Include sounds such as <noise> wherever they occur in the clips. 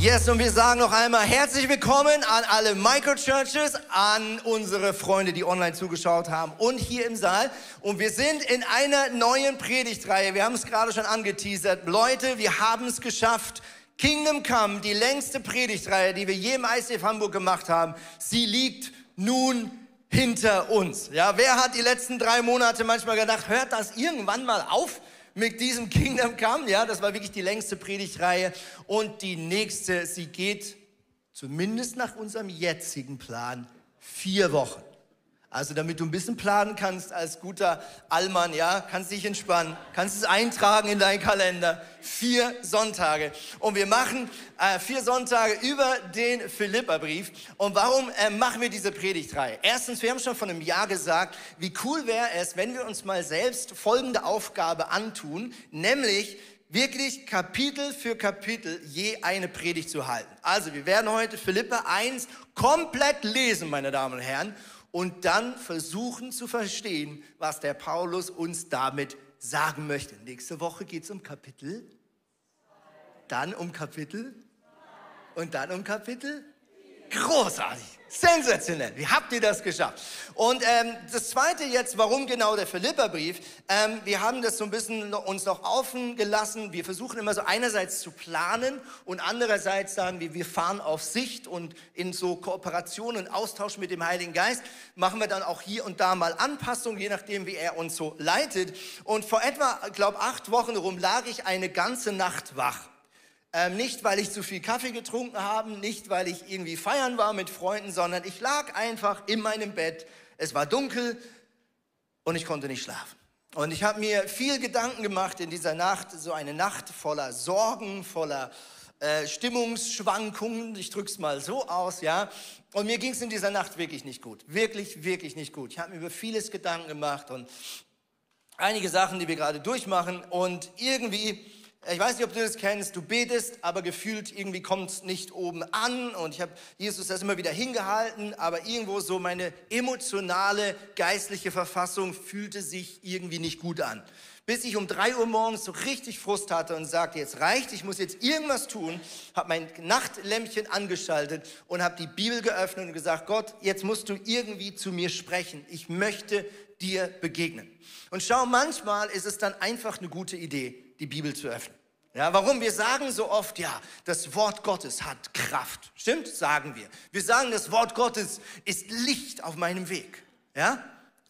Yes, und wir sagen noch einmal herzlich willkommen an alle Microchurches, an unsere Freunde, die online zugeschaut haben und hier im Saal. Und wir sind in einer neuen Predigtreihe. Wir haben es gerade schon angeteasert. Leute, wir haben es geschafft. Kingdom Come, die längste Predigtreihe, die wir je im ICF Hamburg gemacht haben, sie liegt nun hinter uns. Ja, wer hat die letzten drei Monate manchmal gedacht, hört das irgendwann mal auf? Mit diesem Kingdom Come. Ja, das war wirklich die längste Predigtreihe. Und die nächste, sie geht zumindest nach unserem jetzigen Plan vier Wochen. Also damit du ein bisschen planen kannst als guter Allmann, ja, kannst dich entspannen, kannst es eintragen in deinen Kalender. Vier Sonntage. Und wir machen äh, vier Sonntage über den Philipperbrief. Und warum äh, machen wir diese Predigtreihe? Erstens, wir haben schon vor einem Jahr gesagt, wie cool wäre es, wenn wir uns mal selbst folgende Aufgabe antun, nämlich wirklich Kapitel für Kapitel je eine Predigt zu halten. Also wir werden heute Philippa 1 komplett lesen, meine Damen und Herren und dann versuchen zu verstehen, was der Paulus uns damit sagen möchte. Nächste Woche geht es um Kapitel, dann um Kapitel und dann um Kapitel. Großartig. Sensationell. Wie habt ihr das geschafft? Und ähm, das Zweite jetzt, warum genau der Philipperbrief? Ähm, wir haben das so ein bisschen uns noch offen gelassen. Wir versuchen immer so einerseits zu planen und andererseits sagen wir, wir fahren auf Sicht und in so Kooperation und Austausch mit dem Heiligen Geist machen wir dann auch hier und da mal Anpassungen, je nachdem, wie er uns so leitet. Und vor etwa, glaube acht Wochen rum lag ich eine ganze Nacht wach. Ähm, nicht, weil ich zu viel Kaffee getrunken habe, nicht, weil ich irgendwie feiern war mit Freunden, sondern ich lag einfach in meinem Bett. Es war dunkel und ich konnte nicht schlafen. Und ich habe mir viel Gedanken gemacht in dieser Nacht, so eine Nacht voller Sorgen, voller äh, Stimmungsschwankungen, ich drücke es mal so aus, ja. Und mir ging es in dieser Nacht wirklich nicht gut, wirklich, wirklich nicht gut. Ich habe mir über vieles Gedanken gemacht und einige Sachen, die wir gerade durchmachen und irgendwie ich weiß nicht, ob du das kennst, du betest, aber gefühlt irgendwie kommt es nicht oben an und ich habe Jesus das immer wieder hingehalten, aber irgendwo so meine emotionale, geistliche Verfassung fühlte sich irgendwie nicht gut an. Bis ich um drei Uhr morgens so richtig Frust hatte und sagte, jetzt reicht, ich muss jetzt irgendwas tun, habe mein Nachtlämpchen angeschaltet und habe die Bibel geöffnet und gesagt, Gott, jetzt musst du irgendwie zu mir sprechen. Ich möchte dir begegnen. Und schau, manchmal ist es dann einfach eine gute Idee, die Bibel zu öffnen. Ja, warum? Wir sagen so oft, ja, das Wort Gottes hat Kraft. Stimmt? Sagen wir. Wir sagen, das Wort Gottes ist Licht auf meinem Weg. Ja?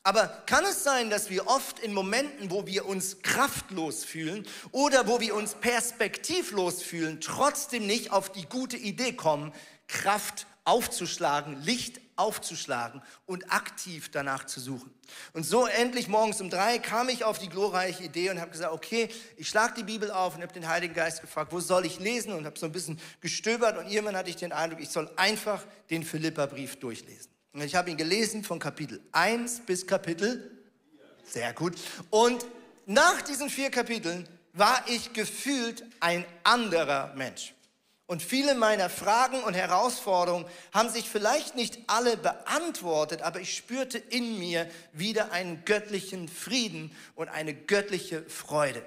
Aber kann es sein, dass wir oft in Momenten, wo wir uns kraftlos fühlen oder wo wir uns perspektivlos fühlen, trotzdem nicht auf die gute Idee kommen, Kraft aufzuschlagen, Licht aufzuschlagen und aktiv danach zu suchen. Und so endlich morgens um drei kam ich auf die glorreiche Idee und habe gesagt, okay, ich schlage die Bibel auf und habe den Heiligen Geist gefragt, wo soll ich lesen? Und habe so ein bisschen gestöbert und irgendwann hatte ich den Eindruck, ich soll einfach den Philippa-Brief durchlesen. Und ich habe ihn gelesen von Kapitel 1 bis Kapitel, sehr gut. Und nach diesen vier Kapiteln war ich gefühlt ein anderer Mensch. Und viele meiner Fragen und Herausforderungen haben sich vielleicht nicht alle beantwortet, aber ich spürte in mir wieder einen göttlichen Frieden und eine göttliche Freude.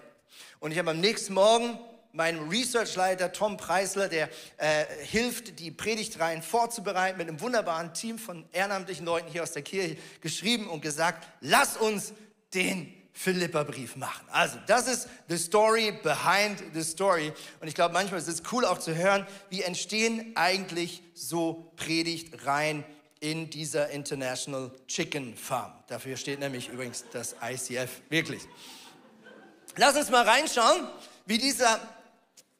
Und ich habe am nächsten Morgen meinem Researchleiter Tom Preisler, der äh, hilft, die Predigtreihen vorzubereiten, mit einem wunderbaren Team von ehrenamtlichen Leuten hier aus der Kirche geschrieben und gesagt, lass uns den Philippa-Brief machen. Also, das ist the story behind the story. Und ich glaube, manchmal ist es cool auch zu hören, wie entstehen eigentlich so Predigtreihen in dieser International Chicken Farm. Dafür steht nämlich übrigens das ICF wirklich. Lass uns mal reinschauen, wie dieser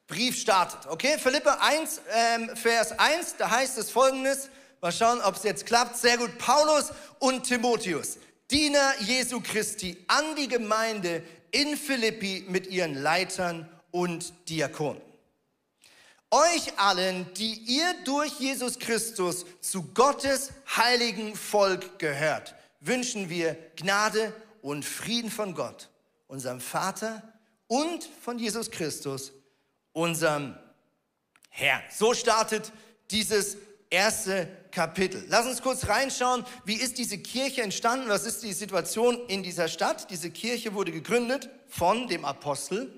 Brief startet. Okay, Philippa 1, ähm, Vers 1, da heißt es folgendes. Mal schauen, ob es jetzt klappt. Sehr gut. Paulus und Timotheus. Diener Jesu Christi an die Gemeinde in Philippi mit ihren Leitern und Diakonen. Euch allen, die ihr durch Jesus Christus zu Gottes heiligen Volk gehört, wünschen wir Gnade und Frieden von Gott, unserem Vater und von Jesus Christus, unserem Herrn. So startet dieses erste Kapitel. Lass uns kurz reinschauen, wie ist diese Kirche entstanden, was ist die Situation in dieser Stadt. Diese Kirche wurde gegründet von dem Apostel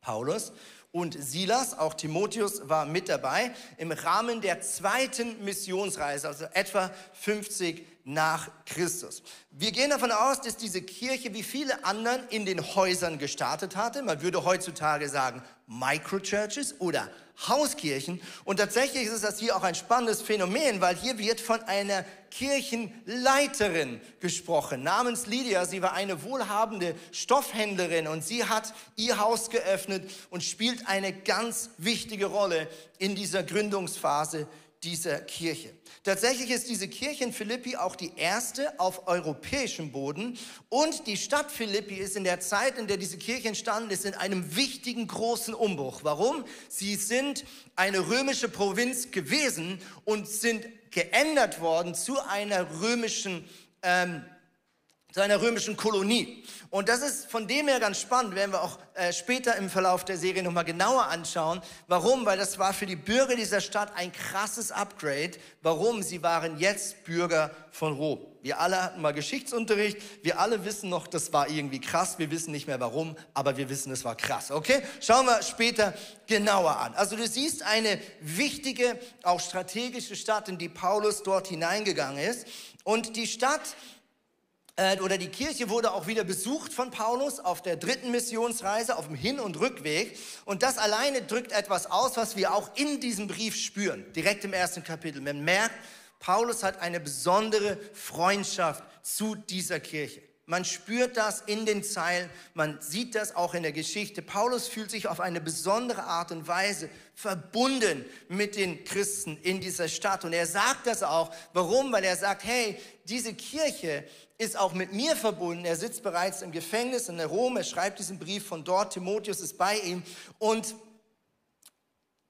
Paulus und Silas, auch Timotheus war mit dabei, im Rahmen der zweiten Missionsreise, also etwa 50 nach Christus. Wir gehen davon aus, dass diese Kirche wie viele anderen in den Häusern gestartet hatte. Man würde heutzutage sagen Microchurches oder Hauskirchen. Und tatsächlich ist das hier auch ein spannendes Phänomen, weil hier wird von einer Kirchenleiterin gesprochen, namens Lydia. Sie war eine wohlhabende Stoffhändlerin und sie hat ihr Haus geöffnet und spielt eine ganz wichtige Rolle in dieser Gründungsphase dieser Kirche. Tatsächlich ist diese Kirche in Philippi auch die erste auf europäischem Boden und die Stadt Philippi ist in der Zeit, in der diese Kirche entstanden ist, in einem wichtigen großen Umbruch. Warum? Sie sind eine römische Provinz gewesen und sind geändert worden zu einer römischen ähm, zu einer römischen Kolonie. Und das ist von dem her ganz spannend, werden wir auch äh, später im Verlauf der Serie nochmal genauer anschauen. Warum? Weil das war für die Bürger dieser Stadt ein krasses Upgrade. Warum? Sie waren jetzt Bürger von Rom. Wir alle hatten mal Geschichtsunterricht. Wir alle wissen noch, das war irgendwie krass. Wir wissen nicht mehr warum, aber wir wissen, es war krass. Okay? Schauen wir später genauer an. Also du siehst eine wichtige, auch strategische Stadt, in die Paulus dort hineingegangen ist. Und die Stadt äh, oder die Kirche wurde auch wieder besucht von Paulus auf der dritten Missionsreise, auf dem Hin- und Rückweg. Und das alleine drückt etwas aus, was wir auch in diesem Brief spüren, direkt im ersten Kapitel. Man merkt, Paulus hat eine besondere Freundschaft zu dieser Kirche. Man spürt das in den Zeilen, man sieht das auch in der Geschichte. Paulus fühlt sich auf eine besondere Art und Weise verbunden mit den Christen in dieser Stadt. Und er sagt das auch. Warum? Weil er sagt, hey, diese Kirche ist auch mit mir verbunden. Er sitzt bereits im Gefängnis in Rom. Er schreibt diesen Brief von dort. Timotheus ist bei ihm. Und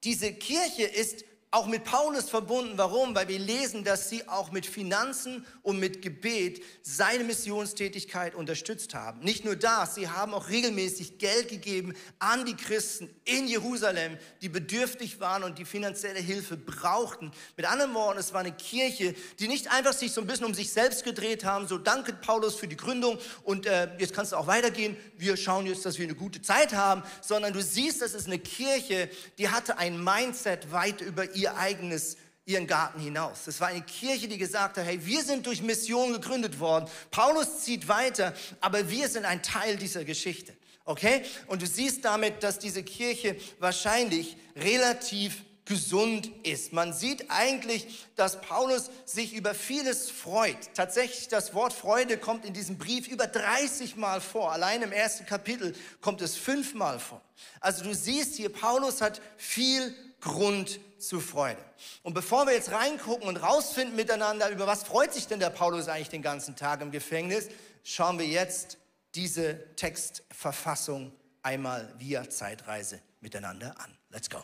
diese Kirche ist auch mit Paulus verbunden. Warum? Weil wir lesen, dass sie auch mit Finanzen und mit Gebet seine Missionstätigkeit unterstützt haben. Nicht nur das, sie haben auch regelmäßig Geld gegeben an die Christen in Jerusalem, die bedürftig waren und die finanzielle Hilfe brauchten. Mit anderen Worten, es war eine Kirche, die nicht einfach sich so ein bisschen um sich selbst gedreht haben, so danke Paulus für die Gründung und äh, jetzt kannst du auch weitergehen, wir schauen jetzt, dass wir eine gute Zeit haben, sondern du siehst, das ist eine Kirche, die hatte ein Mindset weit über ihr ihr eigenes ihren Garten hinaus. Es war eine Kirche, die gesagt hat, hey, wir sind durch Mission gegründet worden. Paulus zieht weiter, aber wir sind ein Teil dieser Geschichte. Okay? Und du siehst damit, dass diese Kirche wahrscheinlich relativ gesund ist. Man sieht eigentlich, dass Paulus sich über vieles freut. Tatsächlich, das Wort Freude kommt in diesem Brief über 30 Mal vor. Allein im ersten Kapitel kommt es fünfmal vor. Also du siehst hier, Paulus hat viel Grund zu Freude. Und bevor wir jetzt reingucken und rausfinden miteinander, über was freut sich denn der Paulus eigentlich den ganzen Tag im Gefängnis, schauen wir jetzt diese Textverfassung einmal via Zeitreise miteinander an. Let's go.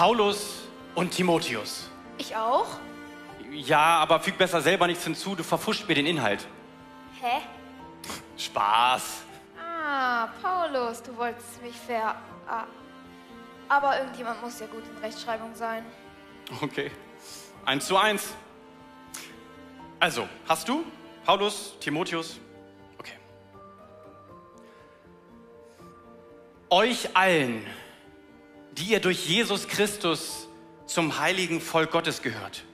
Paulus und Timotheus. Ich auch? Ja, aber füg besser selber nichts hinzu, du verfuscht mir den Inhalt. Hä? Spaß. Ah, Paulus, du wolltest mich ver... Ah. Aber irgendjemand muss ja gut in Rechtschreibung sein. Okay. Eins zu eins. Also, hast du? Paulus, Timotheus? Okay. Euch allen die ihr durch Jesus Christus zum heiligen Volk Gottes gehört,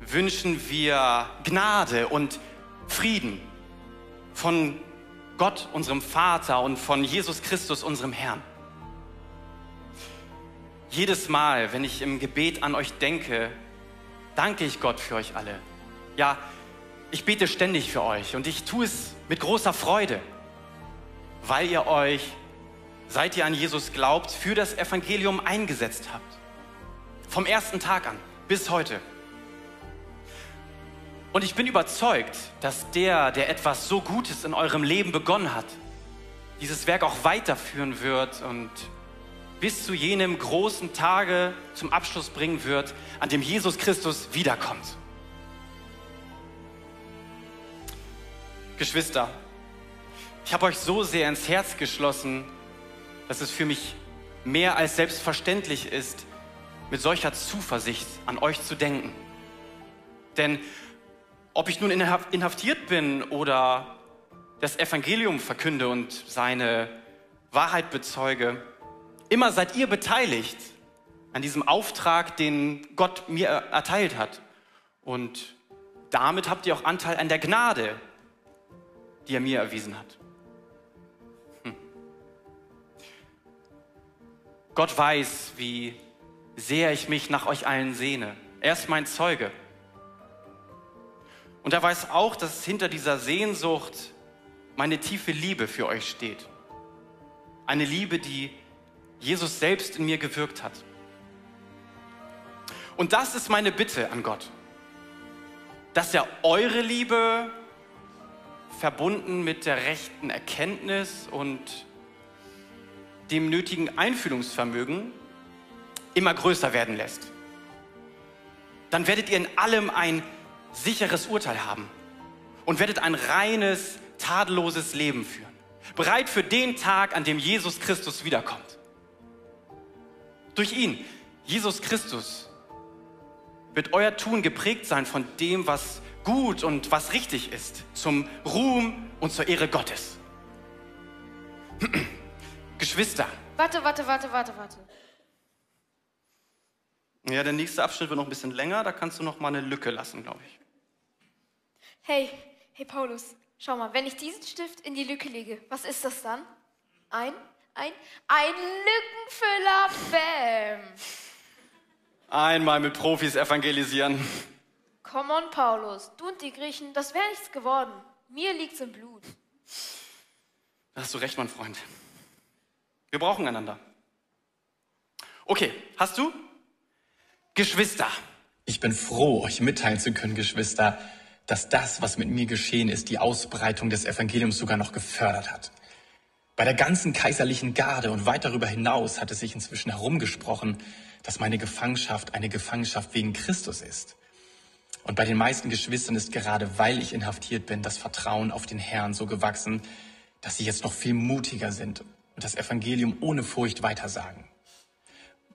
wünschen wir Gnade und Frieden von Gott, unserem Vater und von Jesus Christus, unserem Herrn. Jedes Mal, wenn ich im Gebet an euch denke, danke ich Gott für euch alle. Ja, ich bete ständig für euch und ich tue es mit großer Freude, weil ihr euch seit ihr an Jesus glaubt, für das Evangelium eingesetzt habt. Vom ersten Tag an bis heute. Und ich bin überzeugt, dass der, der etwas so Gutes in eurem Leben begonnen hat, dieses Werk auch weiterführen wird und bis zu jenem großen Tage zum Abschluss bringen wird, an dem Jesus Christus wiederkommt. Geschwister, ich habe euch so sehr ins Herz geschlossen, dass es für mich mehr als selbstverständlich ist, mit solcher Zuversicht an euch zu denken. Denn ob ich nun inhaftiert bin oder das Evangelium verkünde und seine Wahrheit bezeuge, immer seid ihr beteiligt an diesem Auftrag, den Gott mir erteilt hat. Und damit habt ihr auch Anteil an der Gnade, die er mir erwiesen hat. Gott weiß, wie sehr ich mich nach euch allen sehne. Er ist mein Zeuge. Und er weiß auch, dass hinter dieser Sehnsucht meine tiefe Liebe für euch steht. Eine Liebe, die Jesus selbst in mir gewirkt hat. Und das ist meine Bitte an Gott, dass er eure Liebe verbunden mit der rechten Erkenntnis und dem nötigen Einfühlungsvermögen immer größer werden lässt. Dann werdet ihr in allem ein sicheres Urteil haben und werdet ein reines, tadelloses Leben führen. Bereit für den Tag, an dem Jesus Christus wiederkommt. Durch ihn, Jesus Christus, wird euer Tun geprägt sein von dem, was gut und was richtig ist, zum Ruhm und zur Ehre Gottes. <clears throat> Geschwister. Warte, warte, warte, warte, warte. Ja, der nächste Abschnitt wird noch ein bisschen länger, da kannst du noch mal eine Lücke lassen, glaube ich. Hey, hey Paulus, schau mal, wenn ich diesen Stift in die Lücke lege, was ist das dann? Ein, ein, ein Lückenfüller, bam. Einmal mit Profis evangelisieren. Come on, Paulus, du und die Griechen, das wäre nichts geworden. Mir liegt's im Blut. Da hast du recht, mein Freund. Wir brauchen einander. Okay, hast du? Geschwister. Ich bin froh, euch mitteilen zu können, Geschwister, dass das, was mit mir geschehen ist, die Ausbreitung des Evangeliums sogar noch gefördert hat. Bei der ganzen kaiserlichen Garde und weit darüber hinaus hat es sich inzwischen herumgesprochen, dass meine Gefangenschaft eine Gefangenschaft wegen Christus ist. Und bei den meisten Geschwistern ist gerade weil ich inhaftiert bin, das Vertrauen auf den Herrn so gewachsen, dass sie jetzt noch viel mutiger sind und das Evangelium ohne Furcht weitersagen.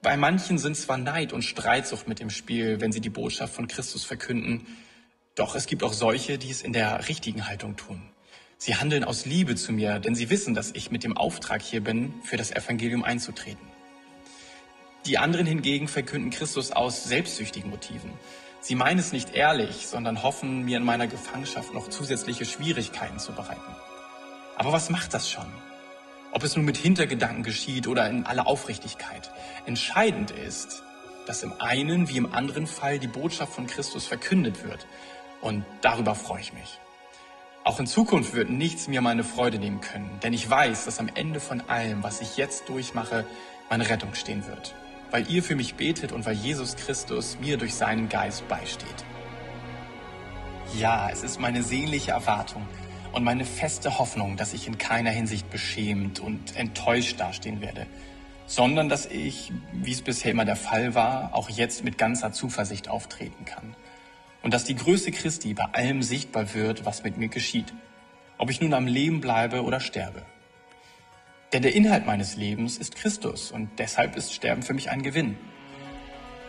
Bei manchen sind zwar Neid und Streitsucht mit im Spiel, wenn sie die Botschaft von Christus verkünden, doch es gibt auch solche, die es in der richtigen Haltung tun. Sie handeln aus Liebe zu mir, denn sie wissen, dass ich mit dem Auftrag hier bin, für das Evangelium einzutreten. Die anderen hingegen verkünden Christus aus selbstsüchtigen Motiven. Sie meinen es nicht ehrlich, sondern hoffen, mir in meiner Gefangenschaft noch zusätzliche Schwierigkeiten zu bereiten. Aber was macht das schon? Ob es nun mit Hintergedanken geschieht oder in aller Aufrichtigkeit. Entscheidend ist, dass im einen wie im anderen Fall die Botschaft von Christus verkündet wird und darüber freue ich mich. Auch in Zukunft wird nichts mir meine Freude nehmen können, denn ich weiß, dass am Ende von allem, was ich jetzt durchmache, meine Rettung stehen wird, weil ihr für mich betet und weil Jesus Christus mir durch seinen Geist beisteht. Ja, es ist meine sehnliche Erwartung und meine feste Hoffnung, dass ich in keiner Hinsicht beschämt und enttäuscht dastehen werde, sondern dass ich, wie es bisher immer der Fall war, auch jetzt mit ganzer Zuversicht auftreten kann und dass die Größe Christi bei allem sichtbar wird, was mit mir geschieht, ob ich nun am Leben bleibe oder sterbe. Denn der Inhalt meines Lebens ist Christus und deshalb ist Sterben für mich ein Gewinn.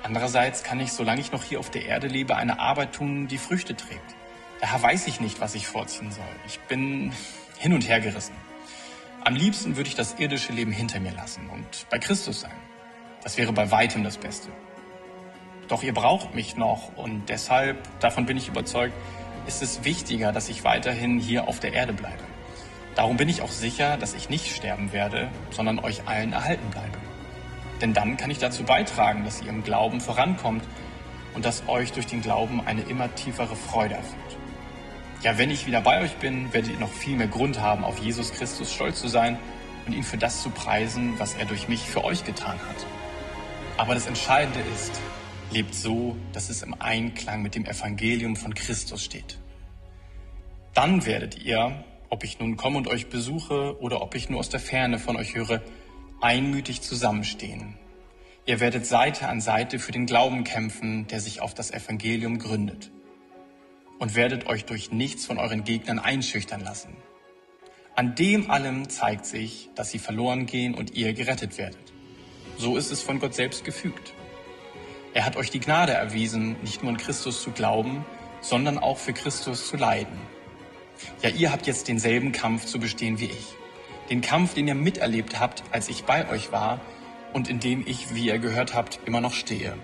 Andererseits kann ich, solange ich noch hier auf der Erde lebe, eine Arbeit tun, die Früchte trägt. Daher weiß ich nicht, was ich vorziehen soll. Ich bin hin und her gerissen. Am liebsten würde ich das irdische Leben hinter mir lassen und bei Christus sein. Das wäre bei weitem das Beste. Doch ihr braucht mich noch und deshalb, davon bin ich überzeugt, ist es wichtiger, dass ich weiterhin hier auf der Erde bleibe. Darum bin ich auch sicher, dass ich nicht sterben werde, sondern euch allen erhalten bleibe. Denn dann kann ich dazu beitragen, dass ihr im Glauben vorankommt und dass euch durch den Glauben eine immer tiefere Freude erfüllt. Ja, wenn ich wieder bei euch bin, werdet ihr noch viel mehr Grund haben, auf Jesus Christus stolz zu sein und ihn für das zu preisen, was er durch mich für euch getan hat. Aber das Entscheidende ist, lebt so, dass es im Einklang mit dem Evangelium von Christus steht. Dann werdet ihr, ob ich nun komme und euch besuche oder ob ich nur aus der Ferne von euch höre, einmütig zusammenstehen. Ihr werdet Seite an Seite für den Glauben kämpfen, der sich auf das Evangelium gründet. Und werdet euch durch nichts von euren Gegnern einschüchtern lassen. An dem allem zeigt sich, dass sie verloren gehen und ihr gerettet werdet. So ist es von Gott selbst gefügt. Er hat euch die Gnade erwiesen, nicht nur an Christus zu glauben, sondern auch für Christus zu leiden. Ja, ihr habt jetzt denselben Kampf zu bestehen wie ich. Den Kampf, den ihr miterlebt habt, als ich bei euch war und in dem ich, wie ihr gehört habt, immer noch stehe.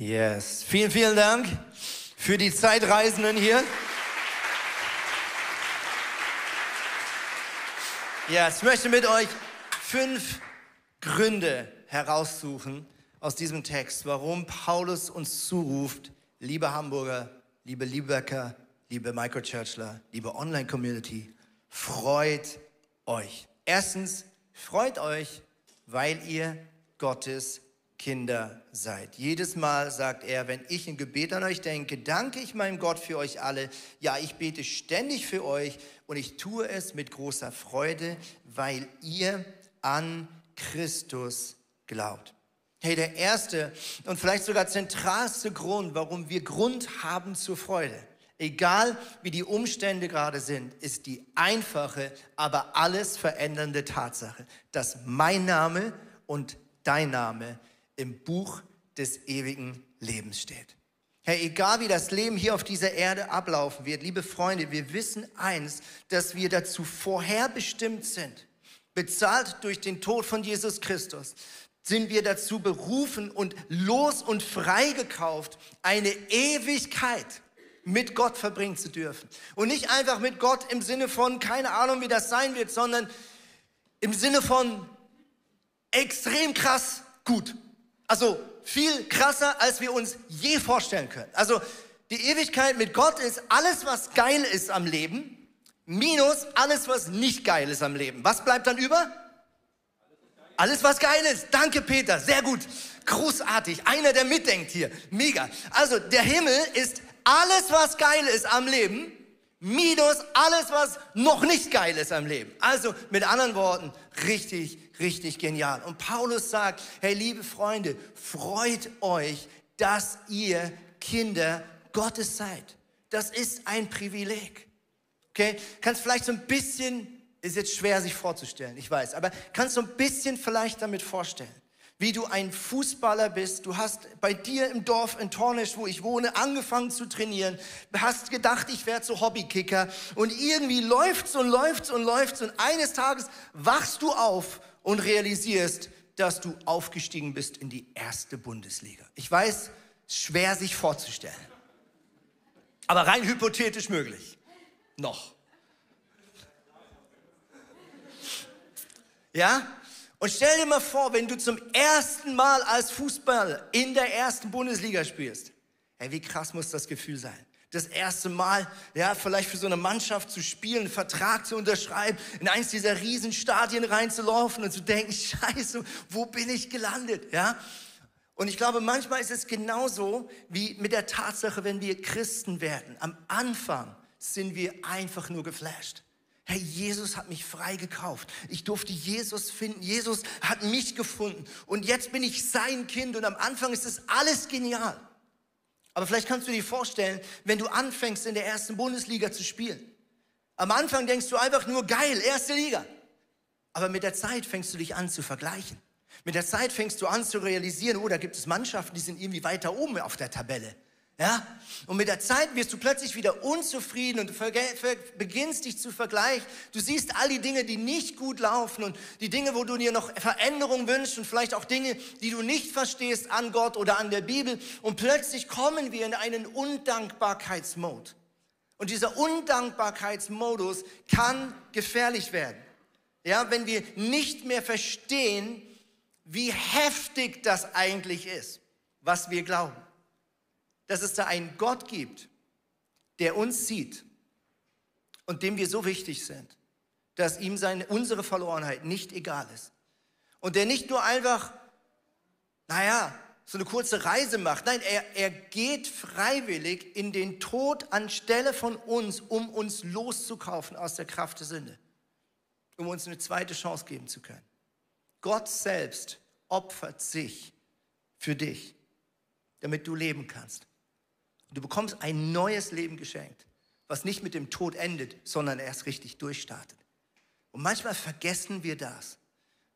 Yes. Vielen, vielen Dank für die Zeitreisenden hier. Ja, ich möchte mit euch fünf Gründe heraussuchen aus diesem Text, warum Paulus uns zuruft, liebe Hamburger, liebe Liebecker, liebe Microchurchler, liebe Online-Community, freut euch. Erstens, freut euch, weil ihr Gottes Kinder seid. Jedes Mal sagt er, wenn ich in Gebet an euch denke, danke ich meinem Gott für euch alle. Ja, ich bete ständig für euch und ich tue es mit großer Freude, weil ihr an Christus glaubt. Hey, der erste und vielleicht sogar zentralste Grund, warum wir Grund haben zur Freude, egal wie die Umstände gerade sind, ist die einfache, aber alles verändernde Tatsache, dass mein Name und dein Name im Buch des ewigen Lebens steht. Hey, egal wie das Leben hier auf dieser Erde ablaufen wird, liebe Freunde, wir wissen eins, dass wir dazu vorherbestimmt sind, bezahlt durch den Tod von Jesus Christus, sind wir dazu berufen und los und freigekauft, eine Ewigkeit mit Gott verbringen zu dürfen. Und nicht einfach mit Gott im Sinne von, keine Ahnung, wie das sein wird, sondern im Sinne von extrem krass gut. Also viel krasser, als wir uns je vorstellen können. Also die Ewigkeit mit Gott ist alles, was geil ist am Leben, minus alles, was nicht geil ist am Leben. Was bleibt dann über? Alles, was geil ist. Danke, Peter. Sehr gut. Großartig. Einer, der mitdenkt hier. Mega. Also, der Himmel ist alles, was geil ist am Leben, minus alles, was noch nicht geil ist am Leben. Also, mit anderen Worten, richtig, richtig genial. Und Paulus sagt, hey liebe Freunde, freut euch, dass ihr Kinder Gottes seid. Das ist ein Privileg. Okay? Kannst vielleicht so ein bisschen, ist jetzt schwer sich vorzustellen, ich weiß, aber kannst so ein bisschen vielleicht damit vorstellen wie du ein Fußballer bist. Du hast bei dir im Dorf in Tornisch, wo ich wohne, angefangen zu trainieren, hast gedacht, ich werde so Hobbykicker und irgendwie läuft's und läuft's und läuft's und eines Tages wachst du auf und realisierst, dass du aufgestiegen bist in die erste Bundesliga. Ich weiß, schwer sich vorzustellen, aber rein hypothetisch möglich. Noch. Ja? Und stell dir mal vor, wenn du zum ersten Mal als Fußballer in der ersten Bundesliga spielst. Hey, wie krass muss das Gefühl sein? Das erste Mal, ja, vielleicht für so eine Mannschaft zu spielen, einen Vertrag zu unterschreiben, in eins dieser Riesenstadien reinzulaufen und zu denken, <laughs> scheiße, wo bin ich gelandet, ja? Und ich glaube, manchmal ist es genauso wie mit der Tatsache, wenn wir Christen werden. Am Anfang sind wir einfach nur geflasht. Hey, Jesus hat mich freigekauft. Ich durfte Jesus finden. Jesus hat mich gefunden. Und jetzt bin ich sein Kind. Und am Anfang ist das alles genial. Aber vielleicht kannst du dir vorstellen, wenn du anfängst, in der ersten Bundesliga zu spielen. Am Anfang denkst du einfach nur, geil, erste Liga. Aber mit der Zeit fängst du dich an zu vergleichen. Mit der Zeit fängst du an zu realisieren, oh, da gibt es Mannschaften, die sind irgendwie weiter oben auf der Tabelle. Ja? Und mit der Zeit wirst du plötzlich wieder unzufrieden und du beginnst dich zu vergleichen. Du siehst all die Dinge, die nicht gut laufen und die Dinge, wo du dir noch Veränderung wünschst und vielleicht auch Dinge, die du nicht verstehst an Gott oder an der Bibel. Und plötzlich kommen wir in einen Undankbarkeitsmode. Und dieser Undankbarkeitsmodus kann gefährlich werden. Ja, wenn wir nicht mehr verstehen, wie heftig das eigentlich ist, was wir glauben dass es da einen Gott gibt, der uns sieht und dem wir so wichtig sind, dass ihm seine, unsere Verlorenheit nicht egal ist. Und der nicht nur einfach, naja, so eine kurze Reise macht. Nein, er, er geht freiwillig in den Tod anstelle von uns, um uns loszukaufen aus der Kraft der Sünde. Um uns eine zweite Chance geben zu können. Gott selbst opfert sich für dich, damit du leben kannst. Du bekommst ein neues Leben geschenkt, was nicht mit dem Tod endet, sondern erst richtig durchstartet. Und manchmal vergessen wir das.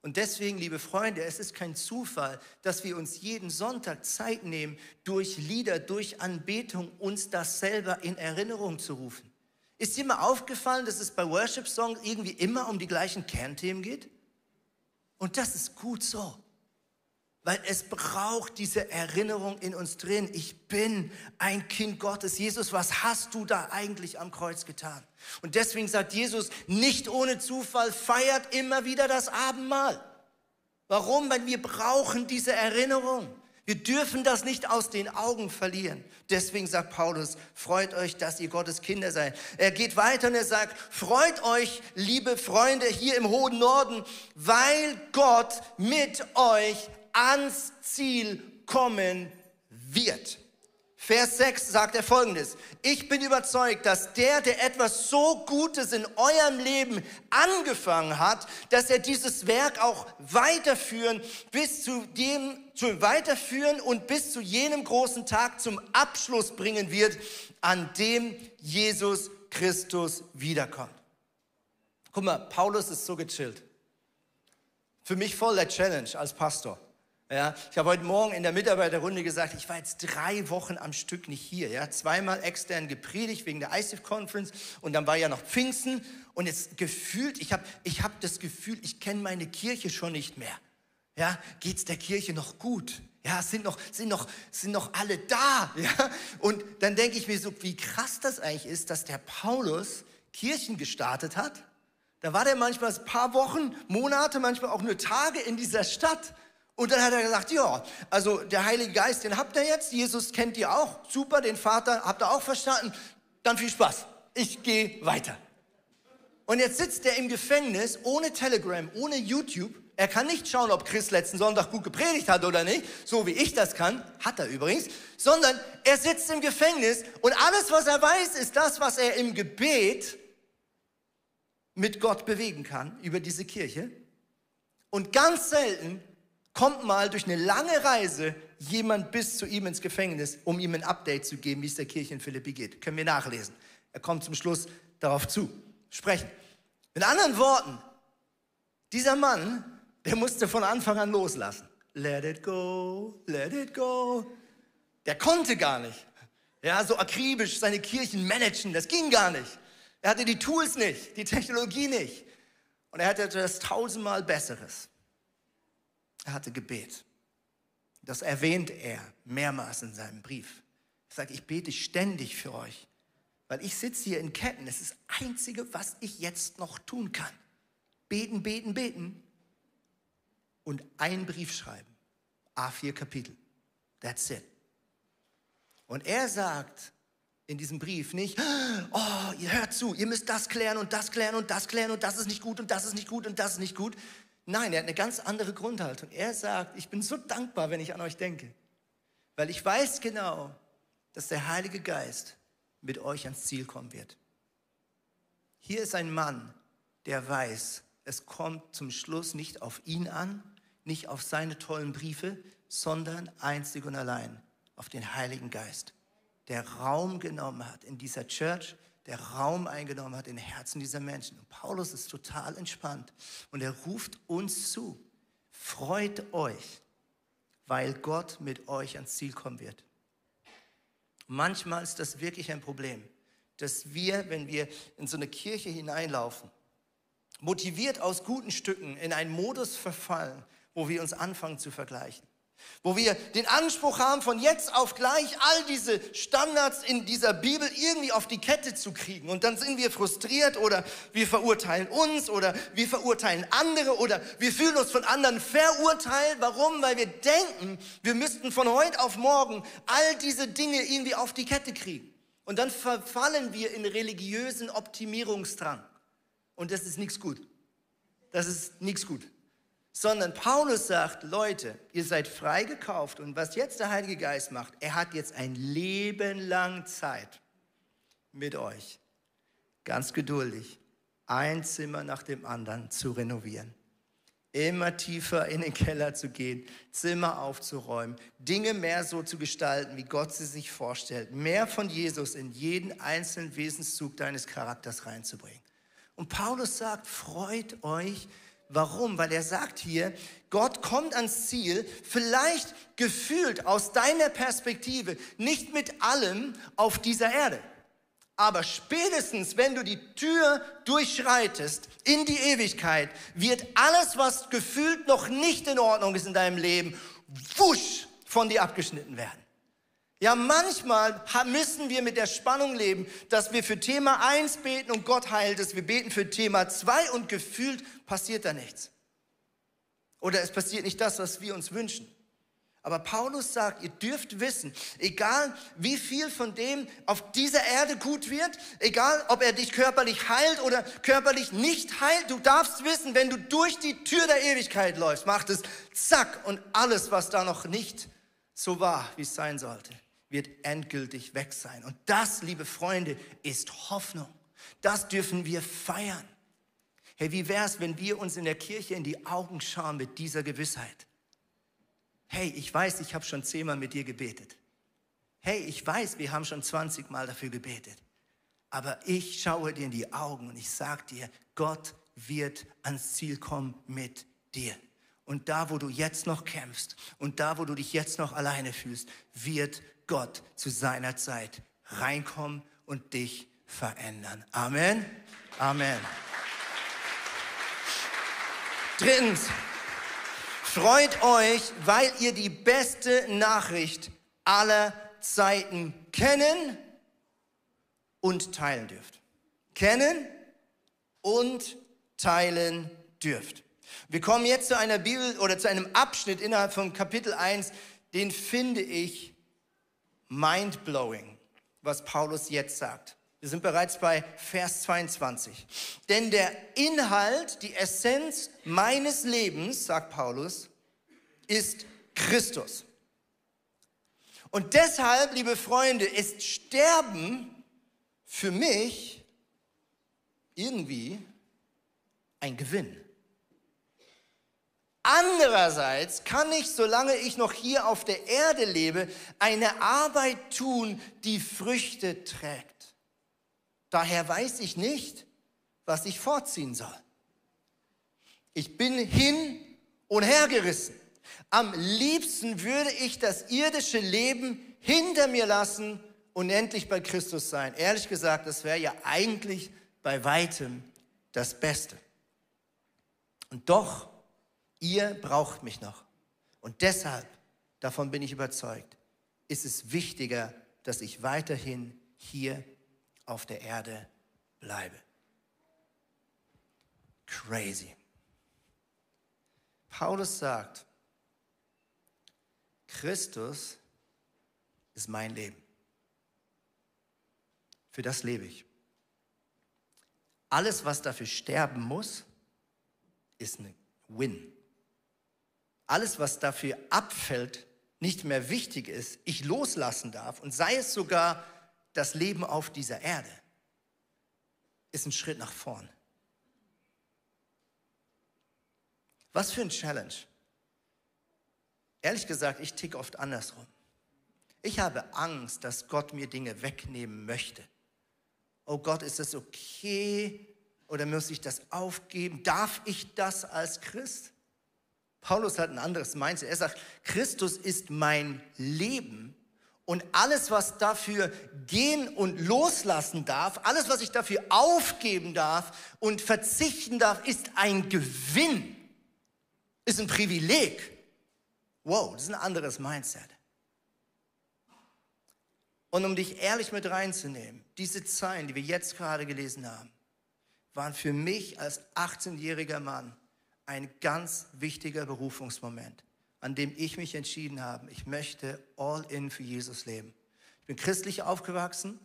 Und deswegen, liebe Freunde, es ist kein Zufall, dass wir uns jeden Sonntag Zeit nehmen, durch Lieder, durch Anbetung uns das selber in Erinnerung zu rufen. Ist dir mal aufgefallen, dass es bei Worship-Songs irgendwie immer um die gleichen Kernthemen geht? Und das ist gut so. Weil es braucht diese Erinnerung in uns drin. Ich bin ein Kind Gottes. Jesus, was hast du da eigentlich am Kreuz getan? Und deswegen sagt Jesus, nicht ohne Zufall, feiert immer wieder das Abendmahl. Warum? Weil wir brauchen diese Erinnerung. Wir dürfen das nicht aus den Augen verlieren. Deswegen sagt Paulus, freut euch, dass ihr Gottes Kinder seid. Er geht weiter und er sagt, freut euch, liebe Freunde hier im hohen Norden, weil Gott mit euch ans Ziel kommen wird. Vers 6 sagt er folgendes. Ich bin überzeugt, dass der, der etwas so Gutes in eurem Leben angefangen hat, dass er dieses Werk auch weiterführen, bis zu dem, zu weiterführen und bis zu jenem großen Tag zum Abschluss bringen wird, an dem Jesus Christus wiederkommt. Guck mal, Paulus ist so gechillt. Für mich voll der Challenge als Pastor. Ja, ich habe heute Morgen in der Mitarbeiterrunde gesagt, ich war jetzt drei Wochen am Stück nicht hier. Ja, zweimal extern gepredigt wegen der ICF Conference und dann war ja noch Pfingsten und jetzt gefühlt, ich habe ich hab das Gefühl, ich kenne meine Kirche schon nicht mehr. Ja, geht's der Kirche noch gut? Ja, sind noch, sind noch, sind noch alle da. Ja, und dann denke ich mir so, wie krass das eigentlich ist, dass der Paulus Kirchen gestartet hat. Da war der manchmal ein paar Wochen, Monate, manchmal auch nur Tage in dieser Stadt. Und dann hat er gesagt, ja, also der Heilige Geist, den habt ihr jetzt, Jesus kennt ihr auch, super, den Vater habt ihr auch verstanden, dann viel Spaß, ich gehe weiter. Und jetzt sitzt er im Gefängnis ohne Telegram, ohne YouTube. Er kann nicht schauen, ob Chris letzten Sonntag gut gepredigt hat oder nicht, so wie ich das kann, hat er übrigens, sondern er sitzt im Gefängnis und alles, was er weiß, ist das, was er im Gebet mit Gott bewegen kann über diese Kirche. Und ganz selten kommt mal durch eine lange Reise jemand bis zu ihm ins Gefängnis, um ihm ein Update zu geben, wie es der Kirche in Philippi geht. Können wir nachlesen. Er kommt zum Schluss darauf zu sprechen. Mit anderen Worten, dieser Mann, der musste von Anfang an loslassen. Let it go, let it go. Der konnte gar nicht. Ja, so akribisch seine Kirchen managen, das ging gar nicht. Er hatte die Tools nicht, die Technologie nicht. Und er hatte etwas tausendmal Besseres. Er hatte Gebet. Das erwähnt er mehrmals in seinem Brief. Er sagt, ich bete ständig für euch, weil ich sitze hier in Ketten. Das ist das Einzige, was ich jetzt noch tun kann. Beten, beten, beten und einen Brief schreiben. A4 Kapitel. That's it. Und er sagt in diesem Brief nicht, oh, ihr hört zu, ihr müsst das klären und das klären und das klären und das ist nicht gut und das ist nicht gut und das ist nicht gut. Nein, er hat eine ganz andere Grundhaltung. Er sagt, ich bin so dankbar, wenn ich an euch denke, weil ich weiß genau, dass der Heilige Geist mit euch ans Ziel kommen wird. Hier ist ein Mann, der weiß, es kommt zum Schluss nicht auf ihn an, nicht auf seine tollen Briefe, sondern einzig und allein auf den Heiligen Geist, der Raum genommen hat in dieser Church, der Raum eingenommen hat in den Herzen dieser Menschen. Und Paulus ist total entspannt und er ruft uns zu, freut euch, weil Gott mit euch ans Ziel kommen wird. Manchmal ist das wirklich ein Problem, dass wir, wenn wir in so eine Kirche hineinlaufen, motiviert aus guten Stücken in einen Modus verfallen, wo wir uns anfangen zu vergleichen. Wo wir den Anspruch haben, von jetzt auf gleich all diese Standards in dieser Bibel irgendwie auf die Kette zu kriegen. Und dann sind wir frustriert oder wir verurteilen uns oder wir verurteilen andere oder wir fühlen uns von anderen verurteilt. Warum? Weil wir denken, wir müssten von heute auf morgen all diese Dinge irgendwie auf die Kette kriegen. Und dann verfallen wir in religiösen Optimierungsdrang. Und das ist nichts gut. Das ist nichts gut. Sondern Paulus sagt, Leute, ihr seid freigekauft und was jetzt der Heilige Geist macht, er hat jetzt ein Leben lang Zeit mit euch, ganz geduldig, ein Zimmer nach dem anderen zu renovieren immer tiefer in den Keller zu gehen, Zimmer aufzuräumen, Dinge mehr so zu gestalten, wie Gott sie sich vorstellt, mehr von Jesus in jeden einzelnen Wesenszug deines Charakters reinzubringen. Und Paulus sagt, freut euch. Warum? Weil er sagt hier, Gott kommt ans Ziel, vielleicht gefühlt aus deiner Perspektive, nicht mit allem auf dieser Erde. Aber spätestens, wenn du die Tür durchschreitest in die Ewigkeit, wird alles, was gefühlt noch nicht in Ordnung ist in deinem Leben, wusch von dir abgeschnitten werden. Ja, manchmal müssen wir mit der Spannung leben, dass wir für Thema 1 beten und Gott heilt es. Wir beten für Thema 2 und gefühlt passiert da nichts. Oder es passiert nicht das, was wir uns wünschen. Aber Paulus sagt, ihr dürft wissen, egal wie viel von dem auf dieser Erde gut wird, egal ob er dich körperlich heilt oder körperlich nicht heilt, du darfst wissen, wenn du durch die Tür der Ewigkeit läufst, macht es zack und alles, was da noch nicht so war, wie es sein sollte, wird endgültig weg sein. Und das, liebe Freunde, ist Hoffnung. Das dürfen wir feiern. Hey, wie wäre es, wenn wir uns in der Kirche in die Augen schauen mit dieser Gewissheit? hey, ich weiß, ich habe schon zehnmal mit dir gebetet. Hey, ich weiß, wir haben schon 20 Mal dafür gebetet. Aber ich schaue dir in die Augen und ich sage dir, Gott wird ans Ziel kommen mit dir. Und da, wo du jetzt noch kämpfst und da, wo du dich jetzt noch alleine fühlst, wird Gott zu seiner Zeit reinkommen und dich verändern. Amen. Amen. Drittens, Freut euch, weil ihr die beste Nachricht aller Zeiten kennen und teilen dürft. Kennen und teilen dürft. Wir kommen jetzt zu einer Bibel oder zu einem Abschnitt innerhalb von Kapitel 1, den finde ich mindblowing, was Paulus jetzt sagt. Wir sind bereits bei Vers 22. Denn der Inhalt, die Essenz meines Lebens, sagt Paulus, ist Christus. Und deshalb, liebe Freunde, ist Sterben für mich irgendwie ein Gewinn. Andererseits kann ich, solange ich noch hier auf der Erde lebe, eine Arbeit tun, die Früchte trägt. Daher weiß ich nicht, was ich vorziehen soll. Ich bin hin und her gerissen. Am liebsten würde ich das irdische Leben hinter mir lassen und endlich bei Christus sein. Ehrlich gesagt, das wäre ja eigentlich bei weitem das Beste. Und doch, ihr braucht mich noch. Und deshalb, davon bin ich überzeugt, ist es wichtiger, dass ich weiterhin hier auf der Erde bleibe. Crazy. Paulus sagt, Christus ist mein Leben. Für das lebe ich. Alles, was dafür sterben muss, ist ein Win. Alles, was dafür abfällt, nicht mehr wichtig ist, ich loslassen darf und sei es sogar das Leben auf dieser Erde ist ein Schritt nach vorn. Was für ein Challenge. Ehrlich gesagt, ich ticke oft andersrum. Ich habe Angst, dass Gott mir Dinge wegnehmen möchte. Oh Gott, ist das okay? Oder muss ich das aufgeben? Darf ich das als Christ? Paulus hat ein anderes Mindset. Er sagt, Christus ist mein Leben und alles, was dafür gehen und loslassen darf, alles, was ich dafür aufgeben darf und verzichten darf, ist ein Gewinn, ist ein Privileg. Wow, das ist ein anderes Mindset. Und um dich ehrlich mit reinzunehmen, diese Zeilen, die wir jetzt gerade gelesen haben, waren für mich als 18-jähriger Mann ein ganz wichtiger Berufungsmoment an dem ich mich entschieden habe, ich möchte all in für Jesus leben. Ich bin christlich aufgewachsen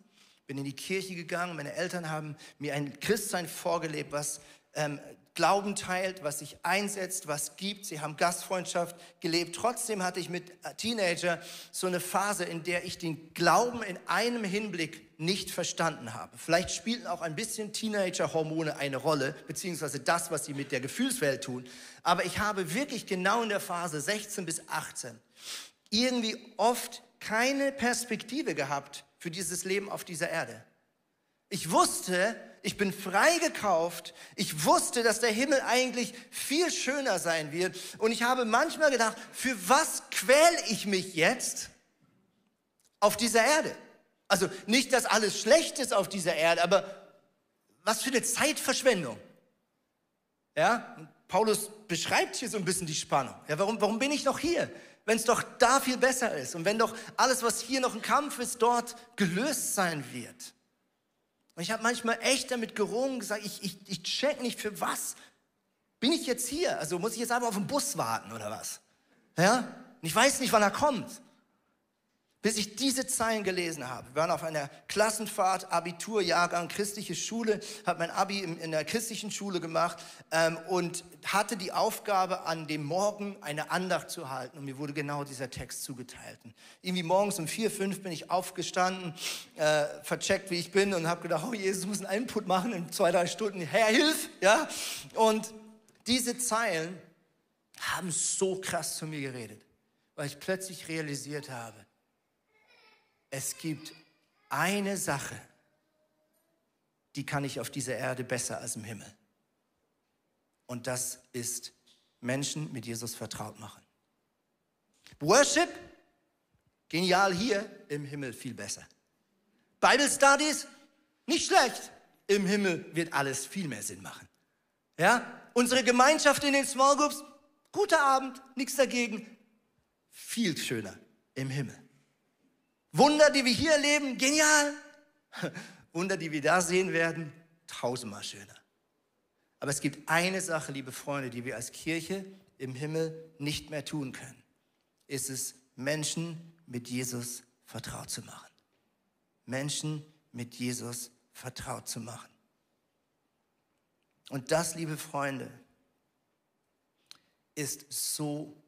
bin in die Kirche gegangen. Meine Eltern haben mir ein Christsein vorgelebt, was ähm, Glauben teilt, was sich einsetzt, was gibt. Sie haben Gastfreundschaft gelebt. Trotzdem hatte ich mit Teenager so eine Phase, in der ich den Glauben in einem Hinblick nicht verstanden habe. Vielleicht spielten auch ein bisschen Teenager-Hormone eine Rolle, beziehungsweise das, was sie mit der Gefühlswelt tun. Aber ich habe wirklich genau in der Phase 16 bis 18 irgendwie oft keine Perspektive gehabt für dieses Leben auf dieser Erde. Ich wusste, ich bin freigekauft. Ich wusste, dass der Himmel eigentlich viel schöner sein wird. Und ich habe manchmal gedacht, für was quäle ich mich jetzt auf dieser Erde? Also nicht, dass alles schlecht ist auf dieser Erde, aber was für eine Zeitverschwendung. Ja, Paulus beschreibt hier so ein bisschen die Spannung. Ja, warum, warum bin ich noch hier? Wenn es doch da viel besser ist und wenn doch alles, was hier noch ein Kampf ist, dort gelöst sein wird. Und ich habe manchmal echt damit gerungen, gesagt, ich, ich, ich check nicht für was bin ich jetzt hier. Also muss ich jetzt einfach auf den Bus warten oder was? Ja? Und ich weiß nicht, wann er kommt bis ich diese Zeilen gelesen habe. Wir waren auf einer Klassenfahrt, Abiturjahrgang, christliche Schule, habe mein Abi in, in der christlichen Schule gemacht ähm, und hatte die Aufgabe, an dem Morgen eine Andacht zu halten. Und mir wurde genau dieser Text zugeteilt. Irgendwie morgens um vier, fünf bin ich aufgestanden, äh, vercheckt, wie ich bin und habe gedacht, oh Jesus, muss einen Input machen in zwei, drei Stunden. Herr, hilf! Ja? Und diese Zeilen haben so krass zu mir geredet, weil ich plötzlich realisiert habe, es gibt eine Sache, die kann ich auf dieser Erde besser als im Himmel. Und das ist Menschen mit Jesus vertraut machen. Worship, genial hier, im Himmel viel besser. Bible Studies, nicht schlecht. Im Himmel wird alles viel mehr Sinn machen. Ja? Unsere Gemeinschaft in den Small Groups, guter Abend, nichts dagegen. Viel schöner im Himmel. Wunder, die wir hier erleben, genial. <laughs> Wunder, die wir da sehen werden, tausendmal schöner. Aber es gibt eine Sache, liebe Freunde, die wir als Kirche im Himmel nicht mehr tun können. Ist es, Menschen mit Jesus vertraut zu machen. Menschen mit Jesus vertraut zu machen. Und das, liebe Freunde, ist so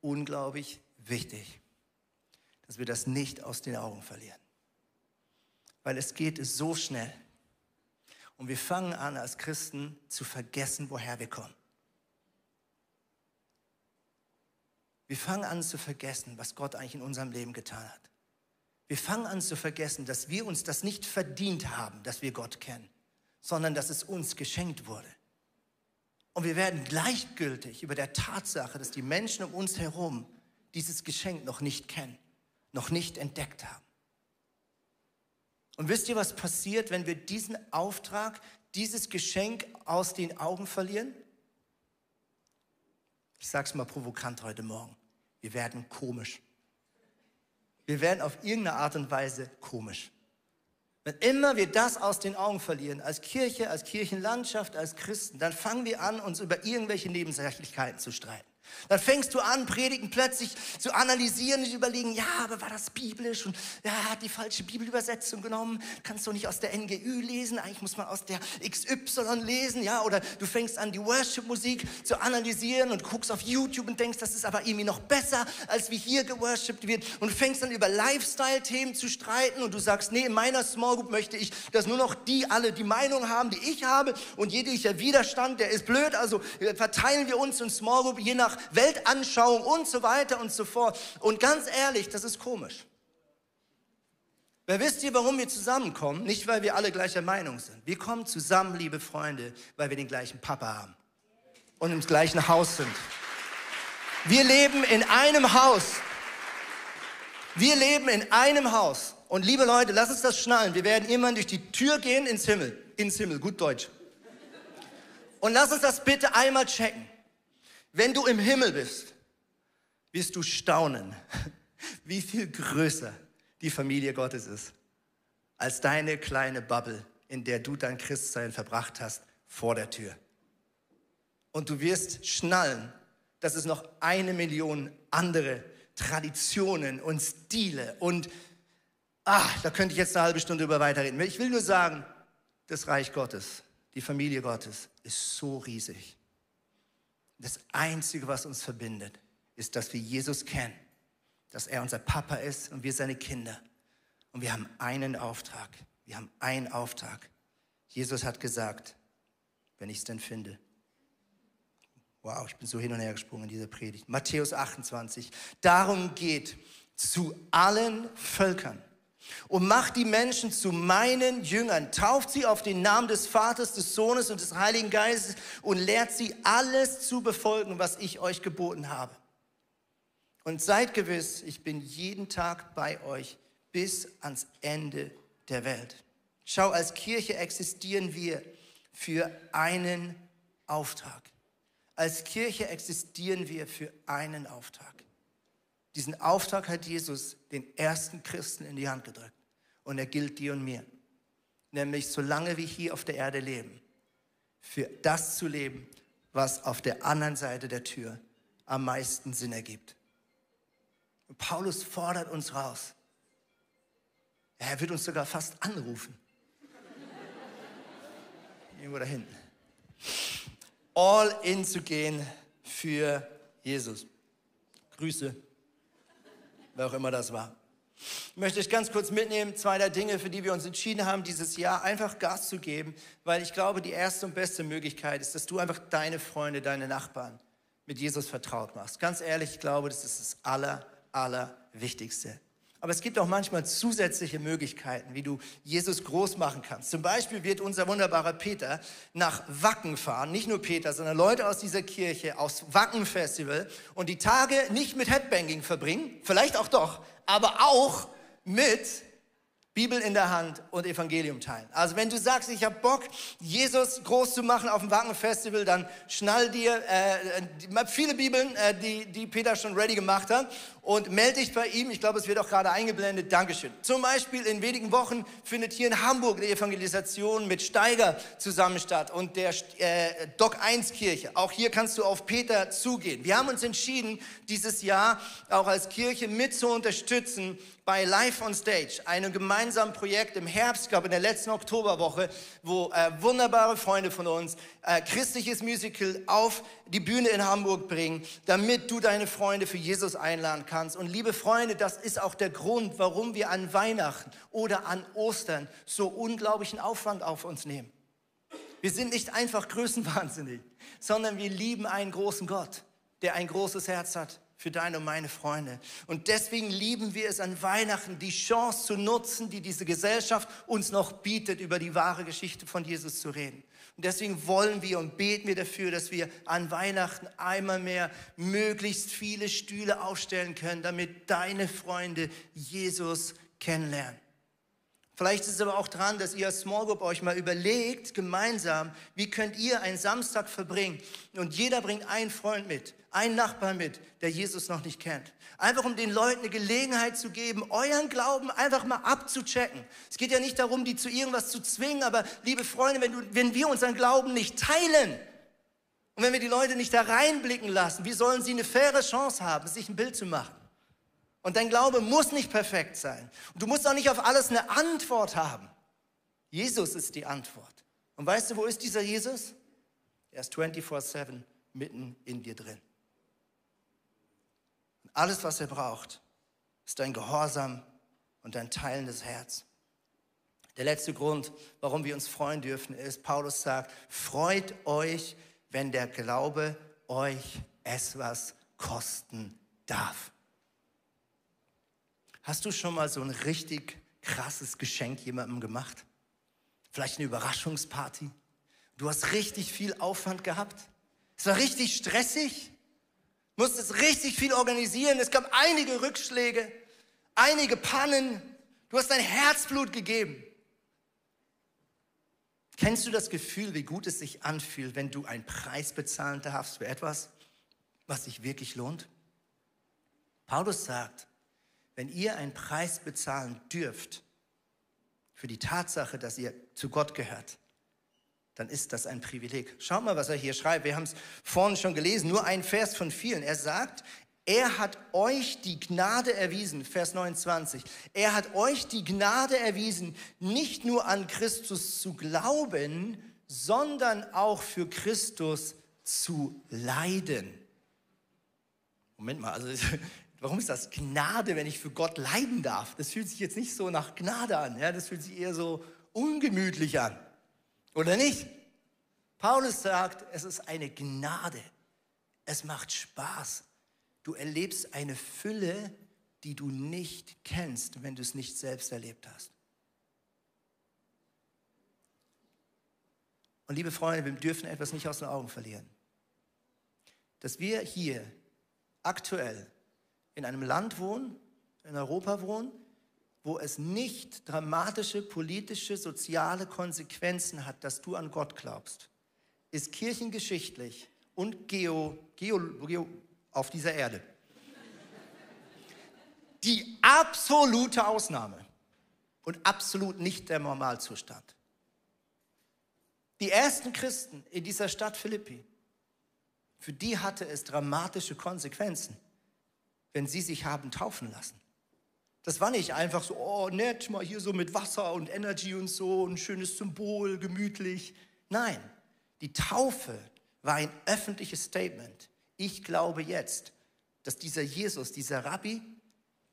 unglaublich wichtig dass wir das nicht aus den Augen verlieren. Weil es geht so schnell. Und wir fangen an, als Christen zu vergessen, woher wir kommen. Wir fangen an zu vergessen, was Gott eigentlich in unserem Leben getan hat. Wir fangen an zu vergessen, dass wir uns das nicht verdient haben, dass wir Gott kennen, sondern dass es uns geschenkt wurde. Und wir werden gleichgültig über der Tatsache, dass die Menschen um uns herum dieses Geschenk noch nicht kennen noch nicht entdeckt haben. Und wisst ihr, was passiert, wenn wir diesen Auftrag, dieses Geschenk aus den Augen verlieren? Ich sage es mal provokant heute Morgen. Wir werden komisch. Wir werden auf irgendeine Art und Weise komisch. Wenn immer wir das aus den Augen verlieren, als Kirche, als Kirchenlandschaft, als Christen, dann fangen wir an, uns über irgendwelche Nebensächlichkeiten zu streiten. Dann fängst du an, Predigen plötzlich zu analysieren und überlegen, ja, aber war das biblisch? Und ja, hat die falsche Bibelübersetzung genommen. Kannst du nicht aus der NGÜ lesen? Eigentlich muss man aus der XY lesen, ja? Oder du fängst an, die Worship-Musik zu analysieren und guckst auf YouTube und denkst, das ist aber irgendwie noch besser, als wie hier geworshipped wird. Und fängst dann über Lifestyle-Themen zu streiten und du sagst, nee, in meiner Small Group möchte ich, dass nur noch die alle die Meinung haben, die ich habe und jeglicher Widerstand, der ist blöd. Also äh, verteilen wir uns in Small Group je nach Weltanschauung und so weiter und so fort. Und ganz ehrlich, das ist komisch. Wer wisst ihr, warum wir zusammenkommen? Nicht, weil wir alle gleicher Meinung sind. Wir kommen zusammen, liebe Freunde, weil wir den gleichen Papa haben und im gleichen Haus sind. Wir leben in einem Haus. Wir leben in einem Haus. Und liebe Leute, lass uns das schnallen. Wir werden immer durch die Tür gehen ins Himmel. Ins Himmel, gut Deutsch. Und lass uns das bitte einmal checken. Wenn du im Himmel bist, wirst du staunen, <laughs> wie viel größer die Familie Gottes ist, als deine kleine Bubble, in der du dein Christsein verbracht hast, vor der Tür. Und du wirst schnallen, dass es noch eine Million andere Traditionen und Stile und Ah, da könnte ich jetzt eine halbe Stunde über weiterreden. Ich will nur sagen, das Reich Gottes, die Familie Gottes ist so riesig. Das Einzige, was uns verbindet, ist, dass wir Jesus kennen, dass er unser Papa ist und wir seine Kinder. Und wir haben einen Auftrag. Wir haben einen Auftrag. Jesus hat gesagt, wenn ich es denn finde. Wow, ich bin so hin und her gesprungen in dieser Predigt. Matthäus 28. Darum geht zu allen Völkern und macht die Menschen zu meinen Jüngern, tauft sie auf den Namen des Vaters, des Sohnes und des Heiligen Geistes und lehrt sie alles zu befolgen, was ich euch geboten habe. Und seid gewiss, ich bin jeden Tag bei euch bis ans Ende der Welt. Schau, als Kirche existieren wir für einen Auftrag. Als Kirche existieren wir für einen Auftrag. Diesen Auftrag hat Jesus den ersten Christen in die Hand gedrückt. Und er gilt dir und mir. Nämlich, solange wir hier auf der Erde leben, für das zu leben, was auf der anderen Seite der Tür am meisten Sinn ergibt. Und Paulus fordert uns raus. Er wird uns sogar fast anrufen. <laughs> Irgendwo da hinten. All in zu gehen für Jesus. Grüße wer auch immer das war. Ich möchte euch ganz kurz mitnehmen, zwei der Dinge, für die wir uns entschieden haben, dieses Jahr einfach Gas zu geben, weil ich glaube, die erste und beste Möglichkeit ist, dass du einfach deine Freunde, deine Nachbarn mit Jesus vertraut machst. Ganz ehrlich, ich glaube, das ist das Aller, Allerwichtigste. Aber es gibt auch manchmal zusätzliche Möglichkeiten, wie du Jesus groß machen kannst. Zum Beispiel wird unser wunderbarer Peter nach Wacken fahren. Nicht nur Peter, sondern Leute aus dieser Kirche, aus Wacken Festival und die Tage nicht mit Headbanging verbringen, vielleicht auch doch, aber auch mit Bibel in der Hand und Evangelium teilen. Also wenn du sagst, ich habe Bock, Jesus groß zu machen auf dem Wacken-Festival, dann schnall dir äh, viele Bibeln, äh, die, die Peter schon ready gemacht hat und melde dich bei ihm. Ich glaube, es wird auch gerade eingeblendet. Dankeschön. Zum Beispiel in wenigen Wochen findet hier in Hamburg die Evangelisation mit Steiger zusammen statt und der äh, Doc 1 Kirche. Auch hier kannst du auf Peter zugehen. Wir haben uns entschieden, dieses Jahr auch als Kirche mit zu unterstützen, bei Live on Stage, einem gemeinsamen Projekt im Herbst, glaube in der letzten Oktoberwoche, wo äh, wunderbare Freunde von uns äh, christliches Musical auf die Bühne in Hamburg bringen, damit du deine Freunde für Jesus einladen kannst. Und liebe Freunde, das ist auch der Grund, warum wir an Weihnachten oder an Ostern so unglaublichen Aufwand auf uns nehmen. Wir sind nicht einfach größenwahnsinnig, sondern wir lieben einen großen Gott, der ein großes Herz hat für deine und meine Freunde. Und deswegen lieben wir es an Weihnachten, die Chance zu nutzen, die diese Gesellschaft uns noch bietet, über die wahre Geschichte von Jesus zu reden. Und deswegen wollen wir und beten wir dafür, dass wir an Weihnachten einmal mehr möglichst viele Stühle aufstellen können, damit deine Freunde Jesus kennenlernen. Vielleicht ist es aber auch dran, dass ihr als Small Group euch mal überlegt, gemeinsam, wie könnt ihr einen Samstag verbringen und jeder bringt einen Freund mit, einen Nachbarn mit, der Jesus noch nicht kennt. Einfach um den Leuten eine Gelegenheit zu geben, euren Glauben einfach mal abzuchecken. Es geht ja nicht darum, die zu irgendwas zu zwingen, aber liebe Freunde, wenn, du, wenn wir unseren Glauben nicht teilen und wenn wir die Leute nicht da reinblicken lassen, wie sollen sie eine faire Chance haben, sich ein Bild zu machen? Und dein Glaube muss nicht perfekt sein. Und du musst auch nicht auf alles eine Antwort haben. Jesus ist die Antwort. Und weißt du, wo ist dieser Jesus? Er ist 24-7 mitten in dir drin. Und alles, was er braucht, ist dein Gehorsam und dein teilendes Herz. Der letzte Grund, warum wir uns freuen dürfen, ist, Paulus sagt, freut euch, wenn der Glaube euch es was kosten darf. Hast du schon mal so ein richtig krasses Geschenk jemandem gemacht? Vielleicht eine Überraschungsparty? Du hast richtig viel Aufwand gehabt. Es war richtig stressig. Musstest richtig viel organisieren. Es gab einige Rückschläge, einige Pannen. Du hast dein Herzblut gegeben. Kennst du das Gefühl, wie gut es sich anfühlt, wenn du einen Preis bezahlen darfst für etwas, was sich wirklich lohnt? Paulus sagt, wenn ihr einen Preis bezahlen dürft für die Tatsache, dass ihr zu Gott gehört, dann ist das ein Privileg. Schau mal, was er hier schreibt. Wir haben es vorhin schon gelesen, nur ein Vers von vielen. Er sagt, Er hat euch die Gnade erwiesen, Vers 29. Er hat euch die Gnade erwiesen, nicht nur an Christus zu glauben, sondern auch für Christus zu leiden. Moment mal, also <laughs> warum ist das Gnade, wenn ich für Gott leiden darf? Das fühlt sich jetzt nicht so nach Gnade an, ja? das fühlt sich eher so ungemütlich an. Oder nicht? Paulus sagt, es ist eine Gnade. Es macht Spaß. Du erlebst eine Fülle, die du nicht kennst, wenn du es nicht selbst erlebt hast. Und liebe Freunde, wir dürfen etwas nicht aus den Augen verlieren. Dass wir hier aktuell in einem Land wohnen, in Europa wohnen, wo es nicht dramatische politische, soziale Konsequenzen hat, dass du an Gott glaubst, ist kirchengeschichtlich und geo, geo, geo auf dieser Erde die absolute Ausnahme und absolut nicht der Normalzustand. Die ersten Christen in dieser Stadt Philippi, für die hatte es dramatische Konsequenzen, wenn sie sich haben taufen lassen. Das war nicht einfach so, oh, nett, mal hier so mit Wasser und Energy und so, ein schönes Symbol, gemütlich. Nein, die Taufe war ein öffentliches Statement. Ich glaube jetzt, dass dieser Jesus, dieser Rabbi,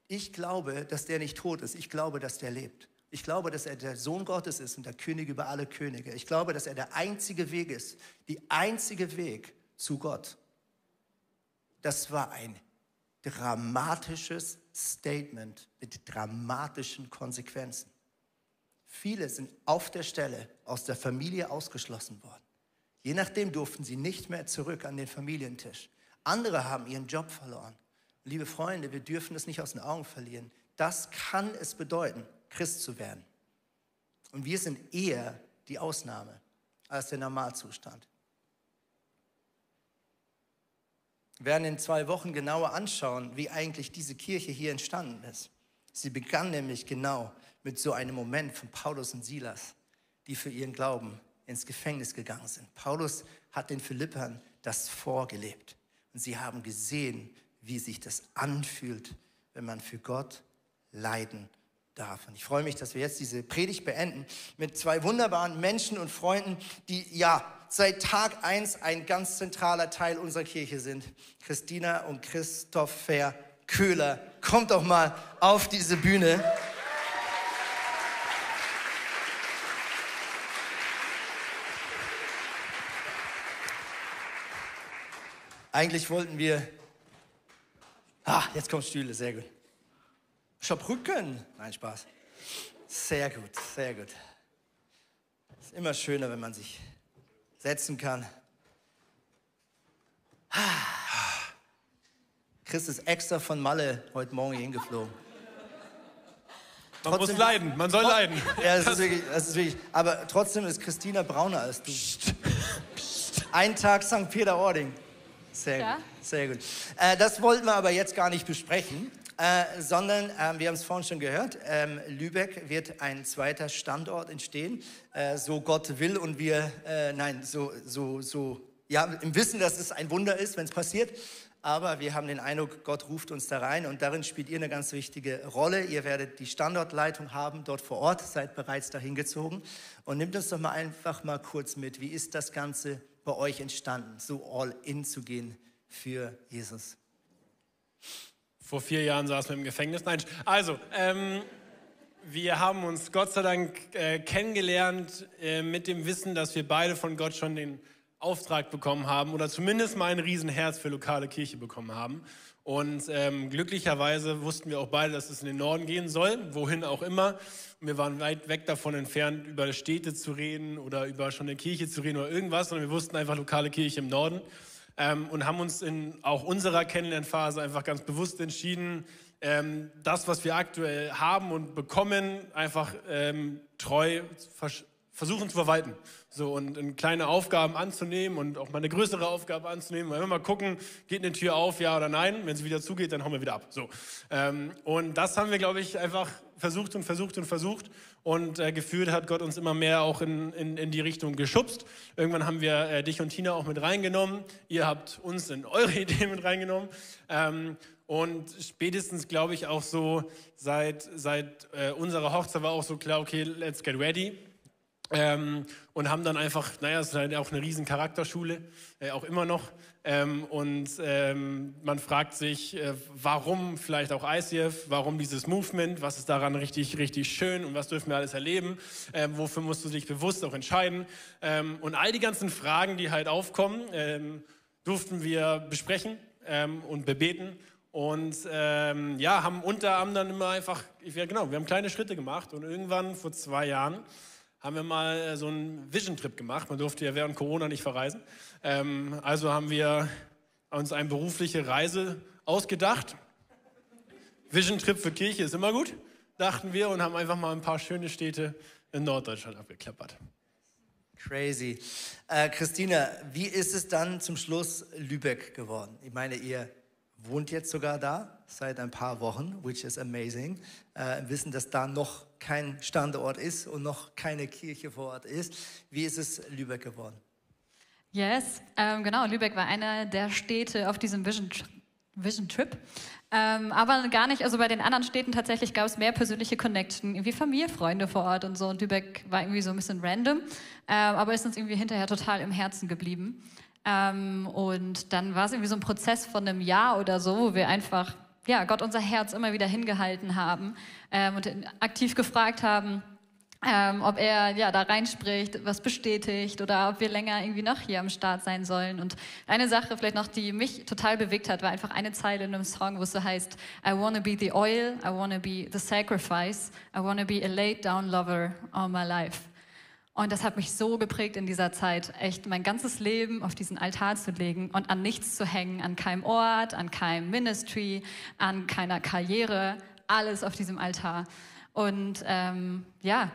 ich glaube, dass der nicht tot ist. Ich glaube, dass der lebt. Ich glaube, dass er der Sohn Gottes ist und der König über alle Könige. Ich glaube, dass er der einzige Weg ist, die einzige Weg zu Gott. Das war ein dramatisches Statement mit dramatischen Konsequenzen. Viele sind auf der Stelle aus der Familie ausgeschlossen worden. Je nachdem durften sie nicht mehr zurück an den Familientisch. Andere haben ihren Job verloren. Liebe Freunde, wir dürfen es nicht aus den Augen verlieren. Das kann es bedeuten, Christ zu werden. Und wir sind eher die Ausnahme als der Normalzustand. Wir werden in zwei Wochen genauer anschauen, wie eigentlich diese Kirche hier entstanden ist. Sie begann nämlich genau mit so einem Moment von Paulus und Silas, die für ihren Glauben ins Gefängnis gegangen sind. Paulus hat den Philippern das vorgelebt. Und sie haben gesehen, wie sich das anfühlt, wenn man für Gott leiden darf. Und ich freue mich, dass wir jetzt diese Predigt beenden mit zwei wunderbaren Menschen und Freunden, die ja seit Tag eins ein ganz zentraler Teil unserer Kirche sind. Christina und Christopher Köhler. Kommt doch mal auf diese Bühne. Eigentlich wollten wir. Ah, jetzt kommen Stühle, sehr gut. Ich hab Rücken. Nein, Spaß. Sehr gut, sehr gut. Es ist immer schöner, wenn man sich setzen kann. Chris ist extra von Malle heute Morgen hier hingeflogen. Man muss leiden, man soll leiden. Ja, das ist, wirklich, das ist wirklich. Aber trotzdem ist Christina brauner als du. Ein Tag St. Peter-Ording. Sehr Ja. gut, sehr gut. Äh, das wollten wir aber jetzt gar nicht besprechen, äh, sondern äh, wir haben es vorhin schon gehört, ähm, Lübeck wird ein zweiter Standort entstehen, äh, so Gott will und wir, äh, nein, so, so, so, ja, im Wissen, dass es ein Wunder ist, wenn es passiert. Aber wir haben den Eindruck, Gott ruft uns da rein und darin spielt ihr eine ganz wichtige Rolle. Ihr werdet die Standortleitung haben dort vor Ort, seid bereits dahin gezogen. Und nimmt uns doch mal einfach mal kurz mit. Wie ist das Ganze bei euch entstanden, so all in zu gehen für Jesus? Vor vier Jahren saßen wir im Gefängnis. Nein, also, ähm, wir haben uns Gott sei Dank äh, kennengelernt äh, mit dem Wissen, dass wir beide von Gott schon den Auftrag bekommen haben oder zumindest mal ein Riesenherz für lokale Kirche bekommen haben. Und ähm, glücklicherweise wussten wir auch beide, dass es in den Norden gehen soll, wohin auch immer. Wir waren weit weg davon entfernt, über Städte zu reden oder über schon eine Kirche zu reden oder irgendwas, sondern wir wussten einfach lokale Kirche im Norden ähm, und haben uns in auch unserer Kennenlernphase einfach ganz bewusst entschieden, ähm, das, was wir aktuell haben und bekommen, einfach ähm, treu vers versuchen zu verwalten. So und, und, kleine Aufgaben anzunehmen und auch mal eine größere Aufgabe anzunehmen. Weil wir mal gucken, geht eine Tür auf, ja oder nein. Wenn sie wieder zugeht, dann hauen wir wieder ab. So. Ähm, und das haben wir, glaube ich, einfach versucht und versucht und versucht. Und äh, gefühlt hat Gott uns immer mehr auch in, in, in die Richtung geschubst. Irgendwann haben wir äh, dich und Tina auch mit reingenommen. Ihr habt uns in eure <laughs> Ideen mit reingenommen. Ähm, und spätestens, glaube ich, auch so seit, seit äh, unserer Hochzeit war auch so klar, okay, let's get ready. Ähm, und haben dann einfach, naja, es ist halt auch eine riesen Charakterschule, äh, auch immer noch. Ähm, und ähm, man fragt sich, äh, warum vielleicht auch ICF, warum dieses Movement, was ist daran richtig, richtig schön und was dürfen wir alles erleben, ähm, wofür musst du dich bewusst auch entscheiden. Ähm, und all die ganzen Fragen, die halt aufkommen, ähm, durften wir besprechen und bebeten und ähm, ja, haben unter anderem dann immer einfach, ja genau, wir haben kleine Schritte gemacht und irgendwann vor zwei Jahren haben wir mal äh, so einen Vision-Trip gemacht. Man durfte ja während Corona nicht verreisen. Ähm, also haben wir uns eine berufliche Reise ausgedacht. Vision-Trip für Kirche ist immer gut, dachten wir, und haben einfach mal ein paar schöne Städte in Norddeutschland abgeklappert. Crazy. Äh, Christina, wie ist es dann zum Schluss Lübeck geworden? Ich meine, ihr wohnt jetzt sogar da seit ein paar Wochen, which is amazing. Äh, wissen, dass da noch kein Standort ist und noch keine Kirche vor Ort ist. Wie ist es Lübeck geworden? Yes, ähm, genau. Lübeck war einer der Städte auf diesem Vision, Vision Trip. Ähm, aber gar nicht, also bei den anderen Städten tatsächlich gab es mehr persönliche Connection, irgendwie Familie, Freunde vor Ort und so. Und Lübeck war irgendwie so ein bisschen random, ähm, aber ist uns irgendwie hinterher total im Herzen geblieben. Ähm, und dann war es irgendwie so ein Prozess von einem Jahr oder so, wo wir einfach, ja, Gott unser Herz immer wieder hingehalten haben ähm, und aktiv gefragt haben, ähm, ob er ja da reinspricht, was bestätigt oder ob wir länger irgendwie noch hier am Start sein sollen. Und eine Sache vielleicht noch, die mich total bewegt hat, war einfach eine Zeile in einem Song, wo es so heißt, I wanna be the oil, I wanna be the sacrifice, I wanna be a laid down lover all my life. Und das hat mich so geprägt in dieser Zeit, echt mein ganzes Leben auf diesen Altar zu legen und an nichts zu hängen, an keinem Ort, an keinem Ministry, an keiner Karriere, alles auf diesem Altar. Und ähm, ja,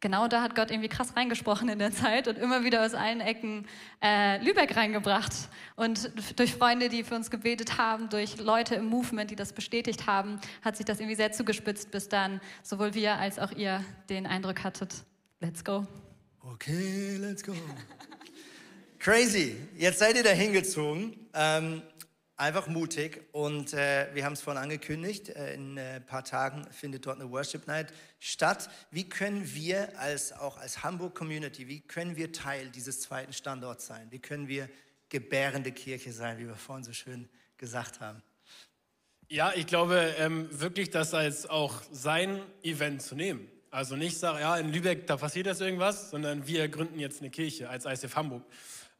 genau da hat Gott irgendwie krass reingesprochen in der Zeit und immer wieder aus allen Ecken äh, Lübeck reingebracht. Und durch Freunde, die für uns gebetet haben, durch Leute im Movement, die das bestätigt haben, hat sich das irgendwie sehr zugespitzt, bis dann sowohl wir als auch ihr den Eindruck hattet, let's go. Okay, let's go. Crazy. Jetzt seid ihr da hingezogen. Ähm, einfach mutig. Und äh, wir haben es vorhin angekündigt. Äh, in ein äh, paar Tagen findet dort eine Worship Night statt. Wie können wir als, auch als Hamburg Community, wie können wir Teil dieses zweiten Standorts sein? Wie können wir gebärende Kirche sein, wie wir vorhin so schön gesagt haben? Ja, ich glaube ähm, wirklich, das als auch sein Event zu nehmen. Also nicht sagen, ja, in Lübeck, da passiert jetzt irgendwas, sondern wir gründen jetzt eine Kirche als ICF Hamburg.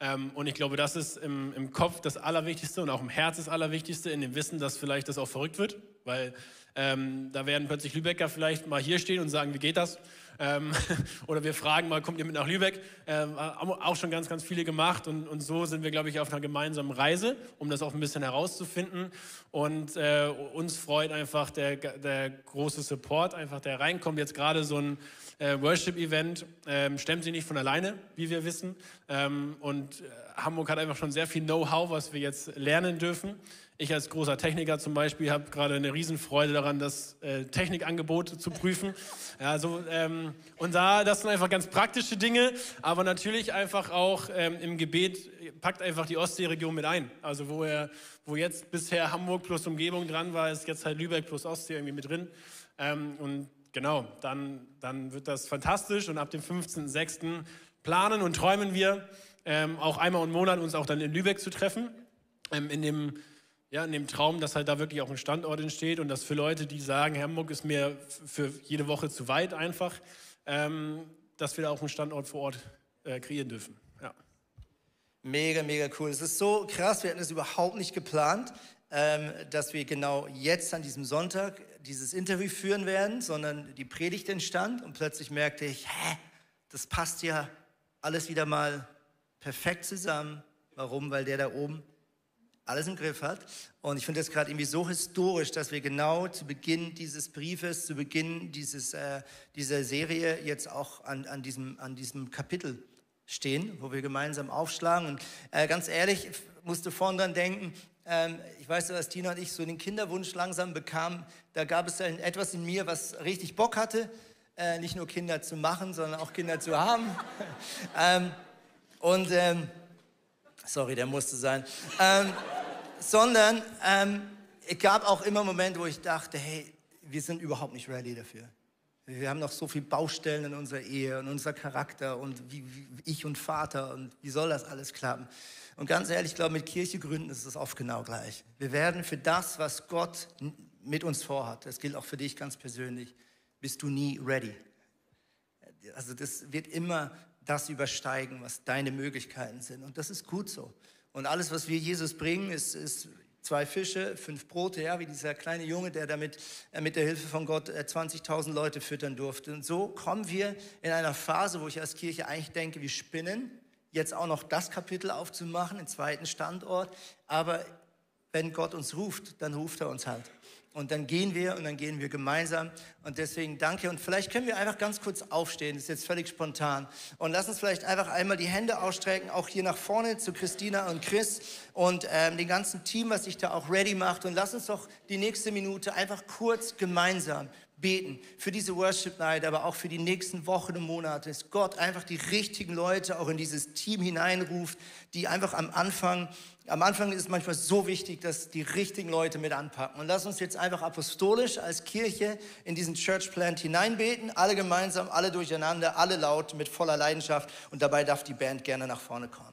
Ähm, und ich glaube, das ist im, im, Kopf das Allerwichtigste und auch im Herz das Allerwichtigste, in dem Wissen, dass vielleicht das auch verrückt wird, weil ähm, da werden plötzlich Lübecker vielleicht mal hier stehen und sagen, wie geht das? Ähm, <laughs> oder wir fragen mal, kommt ihr mit nach Lübeck? Ähm, auch schon ganz, ganz viele gemacht. Und, und so sind wir, glaube ich, auf einer gemeinsamen Reise, um das auch ein bisschen herauszufinden. Und äh, uns freut einfach der, der große Support, einfach der reinkommt. Jetzt gerade so ein äh, Worship-Event ähm, stemmt sie nicht von alleine, wie wir wissen. Ähm, und äh, Hamburg hat einfach schon sehr viel Know-how, was wir jetzt lernen dürfen. Ich als großer Techniker zum Beispiel habe gerade eine Riesenfreude daran, das äh, Technikangebot zu prüfen. Ja, so, ähm, und da, das sind einfach ganz praktische Dinge, aber natürlich einfach auch ähm, im Gebet packt einfach die Ostseeregion mit ein. Also wo, er, wo jetzt bisher Hamburg plus Umgebung dran war, ist jetzt halt Lübeck plus Ostsee irgendwie mit drin. Ähm, und genau, dann, dann wird das fantastisch und ab dem 15.06. planen und träumen wir, ähm, auch einmal im Monat uns auch dann in Lübeck zu treffen, ähm, in dem ja, in dem Traum, dass halt da wirklich auch ein Standort entsteht und dass für Leute, die sagen, Hamburg ist mir für jede Woche zu weit einfach, ähm, dass wir da auch einen Standort vor Ort äh, kreieren dürfen. Ja. Mega, mega cool. Es ist so krass, wir hatten es überhaupt nicht geplant, ähm, dass wir genau jetzt an diesem Sonntag dieses Interview führen werden, sondern die Predigt entstand und plötzlich merkte ich, hä, das passt ja alles wieder mal perfekt zusammen. Warum? Weil der da oben alles im Griff hat. Und ich finde das gerade irgendwie so historisch, dass wir genau zu Beginn dieses Briefes, zu Beginn dieses, äh, dieser Serie jetzt auch an, an, diesem, an diesem Kapitel stehen, wo wir gemeinsam aufschlagen. Und äh, ganz ehrlich, ich musste vorhin dran denken, ähm, ich weiß, dass Tina und ich so den Kinderwunsch langsam bekamen. Da gab es etwas in mir, was richtig Bock hatte, äh, nicht nur Kinder zu machen, sondern auch Kinder zu haben. <laughs> ähm, und ähm, sorry, der musste sein. Ähm, sondern ähm, es gab auch immer Momente, wo ich dachte, hey, wir sind überhaupt nicht ready dafür. Wir haben noch so viele Baustellen in unserer Ehe und unser Charakter und wie, wie ich und Vater und wie soll das alles klappen? Und ganz ehrlich, ich glaube, mit Kirche gründen ist es oft genau gleich. Wir werden für das, was Gott mit uns vorhat, das gilt auch für dich ganz persönlich, bist du nie ready. Also das wird immer das übersteigen, was deine Möglichkeiten sind. Und das ist gut so. Und alles, was wir Jesus bringen, ist, ist zwei Fische, fünf Brote, ja, wie dieser kleine Junge, der damit äh, mit der Hilfe von Gott 20.000 äh, Leute füttern durfte. Und so kommen wir in einer Phase, wo ich als Kirche eigentlich denke, wir spinnen, jetzt auch noch das Kapitel aufzumachen, den zweiten Standort. Aber wenn Gott uns ruft, dann ruft er uns halt. Und dann gehen wir und dann gehen wir gemeinsam. Und deswegen danke. Und vielleicht können wir einfach ganz kurz aufstehen. Das ist jetzt völlig spontan. Und lass uns vielleicht einfach einmal die Hände ausstrecken, auch hier nach vorne zu Christina und Chris und ähm, dem ganzen Team, was sich da auch ready macht. Und lass uns doch die nächste Minute einfach kurz gemeinsam beten für diese Worship Night, aber auch für die nächsten Wochen und Monate, dass Gott einfach die richtigen Leute auch in dieses Team hineinruft, die einfach am Anfang, am Anfang ist es manchmal so wichtig, dass die richtigen Leute mit anpacken. Und lass uns jetzt einfach apostolisch als Kirche in diesen Church Plant hineinbeten, alle gemeinsam, alle durcheinander, alle laut, mit voller Leidenschaft und dabei darf die Band gerne nach vorne kommen.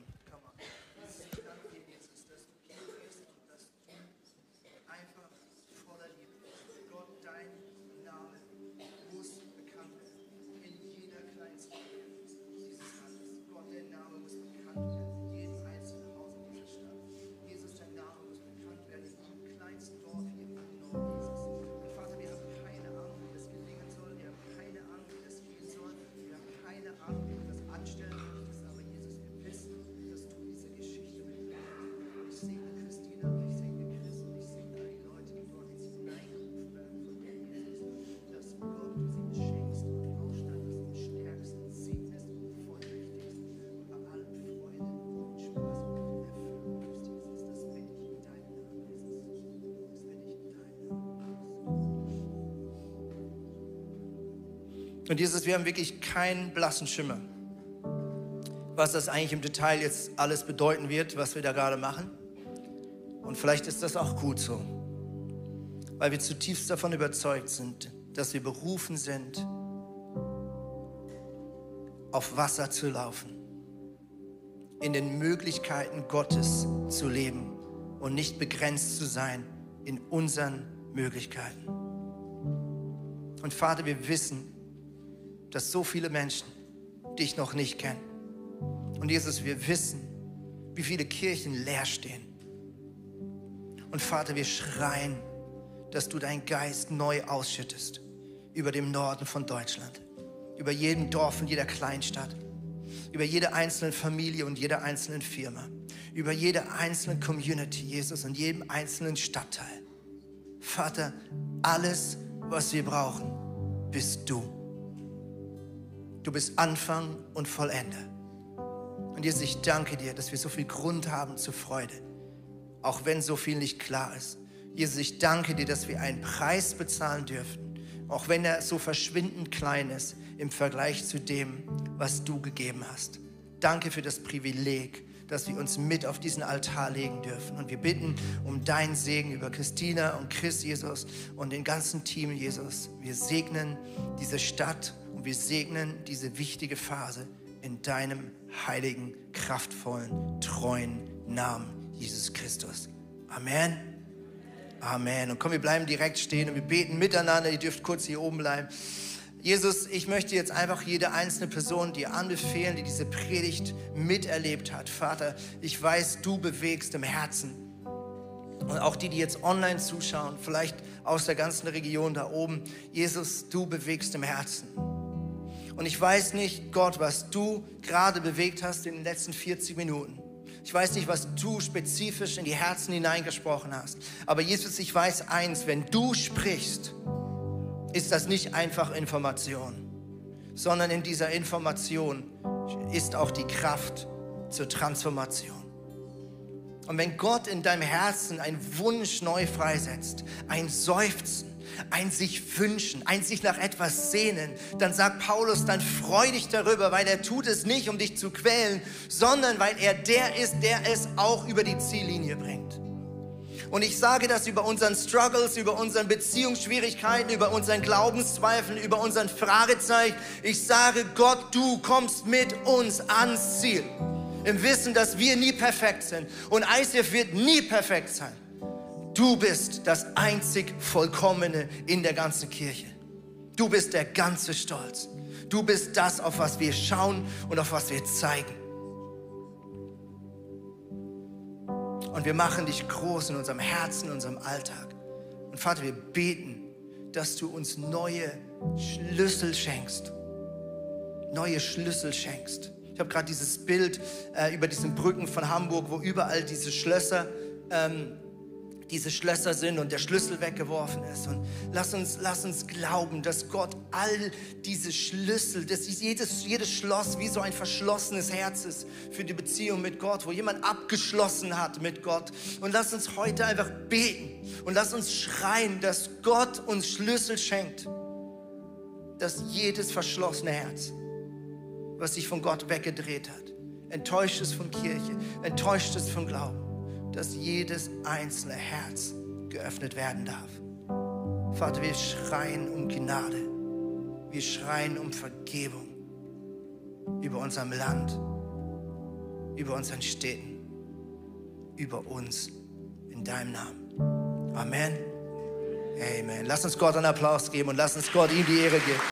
Und dieses, wir haben wirklich keinen blassen Schimmer, was das eigentlich im Detail jetzt alles bedeuten wird, was wir da gerade machen. Und vielleicht ist das auch gut so, weil wir zutiefst davon überzeugt sind, dass wir berufen sind, auf Wasser zu laufen, in den Möglichkeiten Gottes zu leben und nicht begrenzt zu sein in unseren Möglichkeiten. Und Vater, wir wissen, dass so viele Menschen dich noch nicht kennen. Und Jesus, wir wissen, wie viele Kirchen leer stehen. Und Vater, wir schreien, dass du deinen Geist neu ausschüttest über dem Norden von Deutschland, über jedem Dorf und jeder Kleinstadt, über jede einzelne Familie und jede einzelne Firma, über jede einzelne Community, Jesus, und jedem einzelnen Stadtteil. Vater, alles, was wir brauchen, bist du. Du bist Anfang und Vollende. Und Jesus, ich danke dir, dass wir so viel Grund haben zur Freude, auch wenn so viel nicht klar ist. Jesus, ich danke dir, dass wir einen Preis bezahlen dürfen, auch wenn er so verschwindend klein ist im Vergleich zu dem, was du gegeben hast. Danke für das Privileg, dass wir uns mit auf diesen Altar legen dürfen. Und wir bitten um deinen Segen über Christina und Chris, Jesus, und den ganzen Team, Jesus. Wir segnen diese Stadt wir segnen diese wichtige Phase in deinem heiligen, kraftvollen, treuen Namen, Jesus Christus. Amen. Amen. Und komm, wir bleiben direkt stehen und wir beten miteinander. Ihr dürft kurz hier oben bleiben. Jesus, ich möchte jetzt einfach jede einzelne Person dir anbefehlen, die diese Predigt miterlebt hat. Vater, ich weiß, du bewegst im Herzen. Und auch die, die jetzt online zuschauen, vielleicht aus der ganzen Region da oben. Jesus, du bewegst im Herzen. Und ich weiß nicht, Gott, was du gerade bewegt hast in den letzten 40 Minuten. Ich weiß nicht, was du spezifisch in die Herzen hineingesprochen hast. Aber Jesus, ich weiß eins, wenn du sprichst, ist das nicht einfach Information, sondern in dieser Information ist auch die Kraft zur Transformation. Und wenn Gott in deinem Herzen einen Wunsch neu freisetzt, ein Seufzen, ein sich wünschen, ein sich nach etwas sehnen, dann sagt Paulus, dann freu dich darüber, weil er tut es nicht, um dich zu quälen, sondern weil er der ist, der es auch über die Ziellinie bringt. Und ich sage das über unseren Struggles, über unseren Beziehungsschwierigkeiten, über unseren Glaubenszweifeln, über unseren Fragezeichen. Ich sage, Gott, du kommst mit uns ans Ziel. Im Wissen, dass wir nie perfekt sind. Und ICF wird nie perfekt sein. Du bist das einzig Vollkommene in der ganzen Kirche. Du bist der ganze Stolz. Du bist das, auf was wir schauen und auf was wir zeigen. Und wir machen dich groß in unserem Herzen, in unserem Alltag. Und Vater, wir beten, dass du uns neue Schlüssel schenkst. Neue Schlüssel schenkst. Ich habe gerade dieses Bild äh, über diesen Brücken von Hamburg, wo überall diese Schlösser ähm, diese Schlösser sind und der Schlüssel weggeworfen ist. Und lass uns, lass uns glauben, dass Gott all diese Schlüssel, dass jedes, jedes Schloss wie so ein verschlossenes Herz ist für die Beziehung mit Gott, wo jemand abgeschlossen hat mit Gott. Und lass uns heute einfach beten und lass uns schreien, dass Gott uns Schlüssel schenkt, dass jedes verschlossene Herz, was sich von Gott weggedreht hat, enttäuscht ist von Kirche, enttäuscht ist von Glauben, dass jedes einzelne Herz geöffnet werden darf. Vater, wir schreien um Gnade. Wir schreien um Vergebung über unserem Land, über unseren Städten, über uns in deinem Namen. Amen. Amen. Lass uns Gott einen Applaus geben und lass uns Gott ihm die Ehre geben.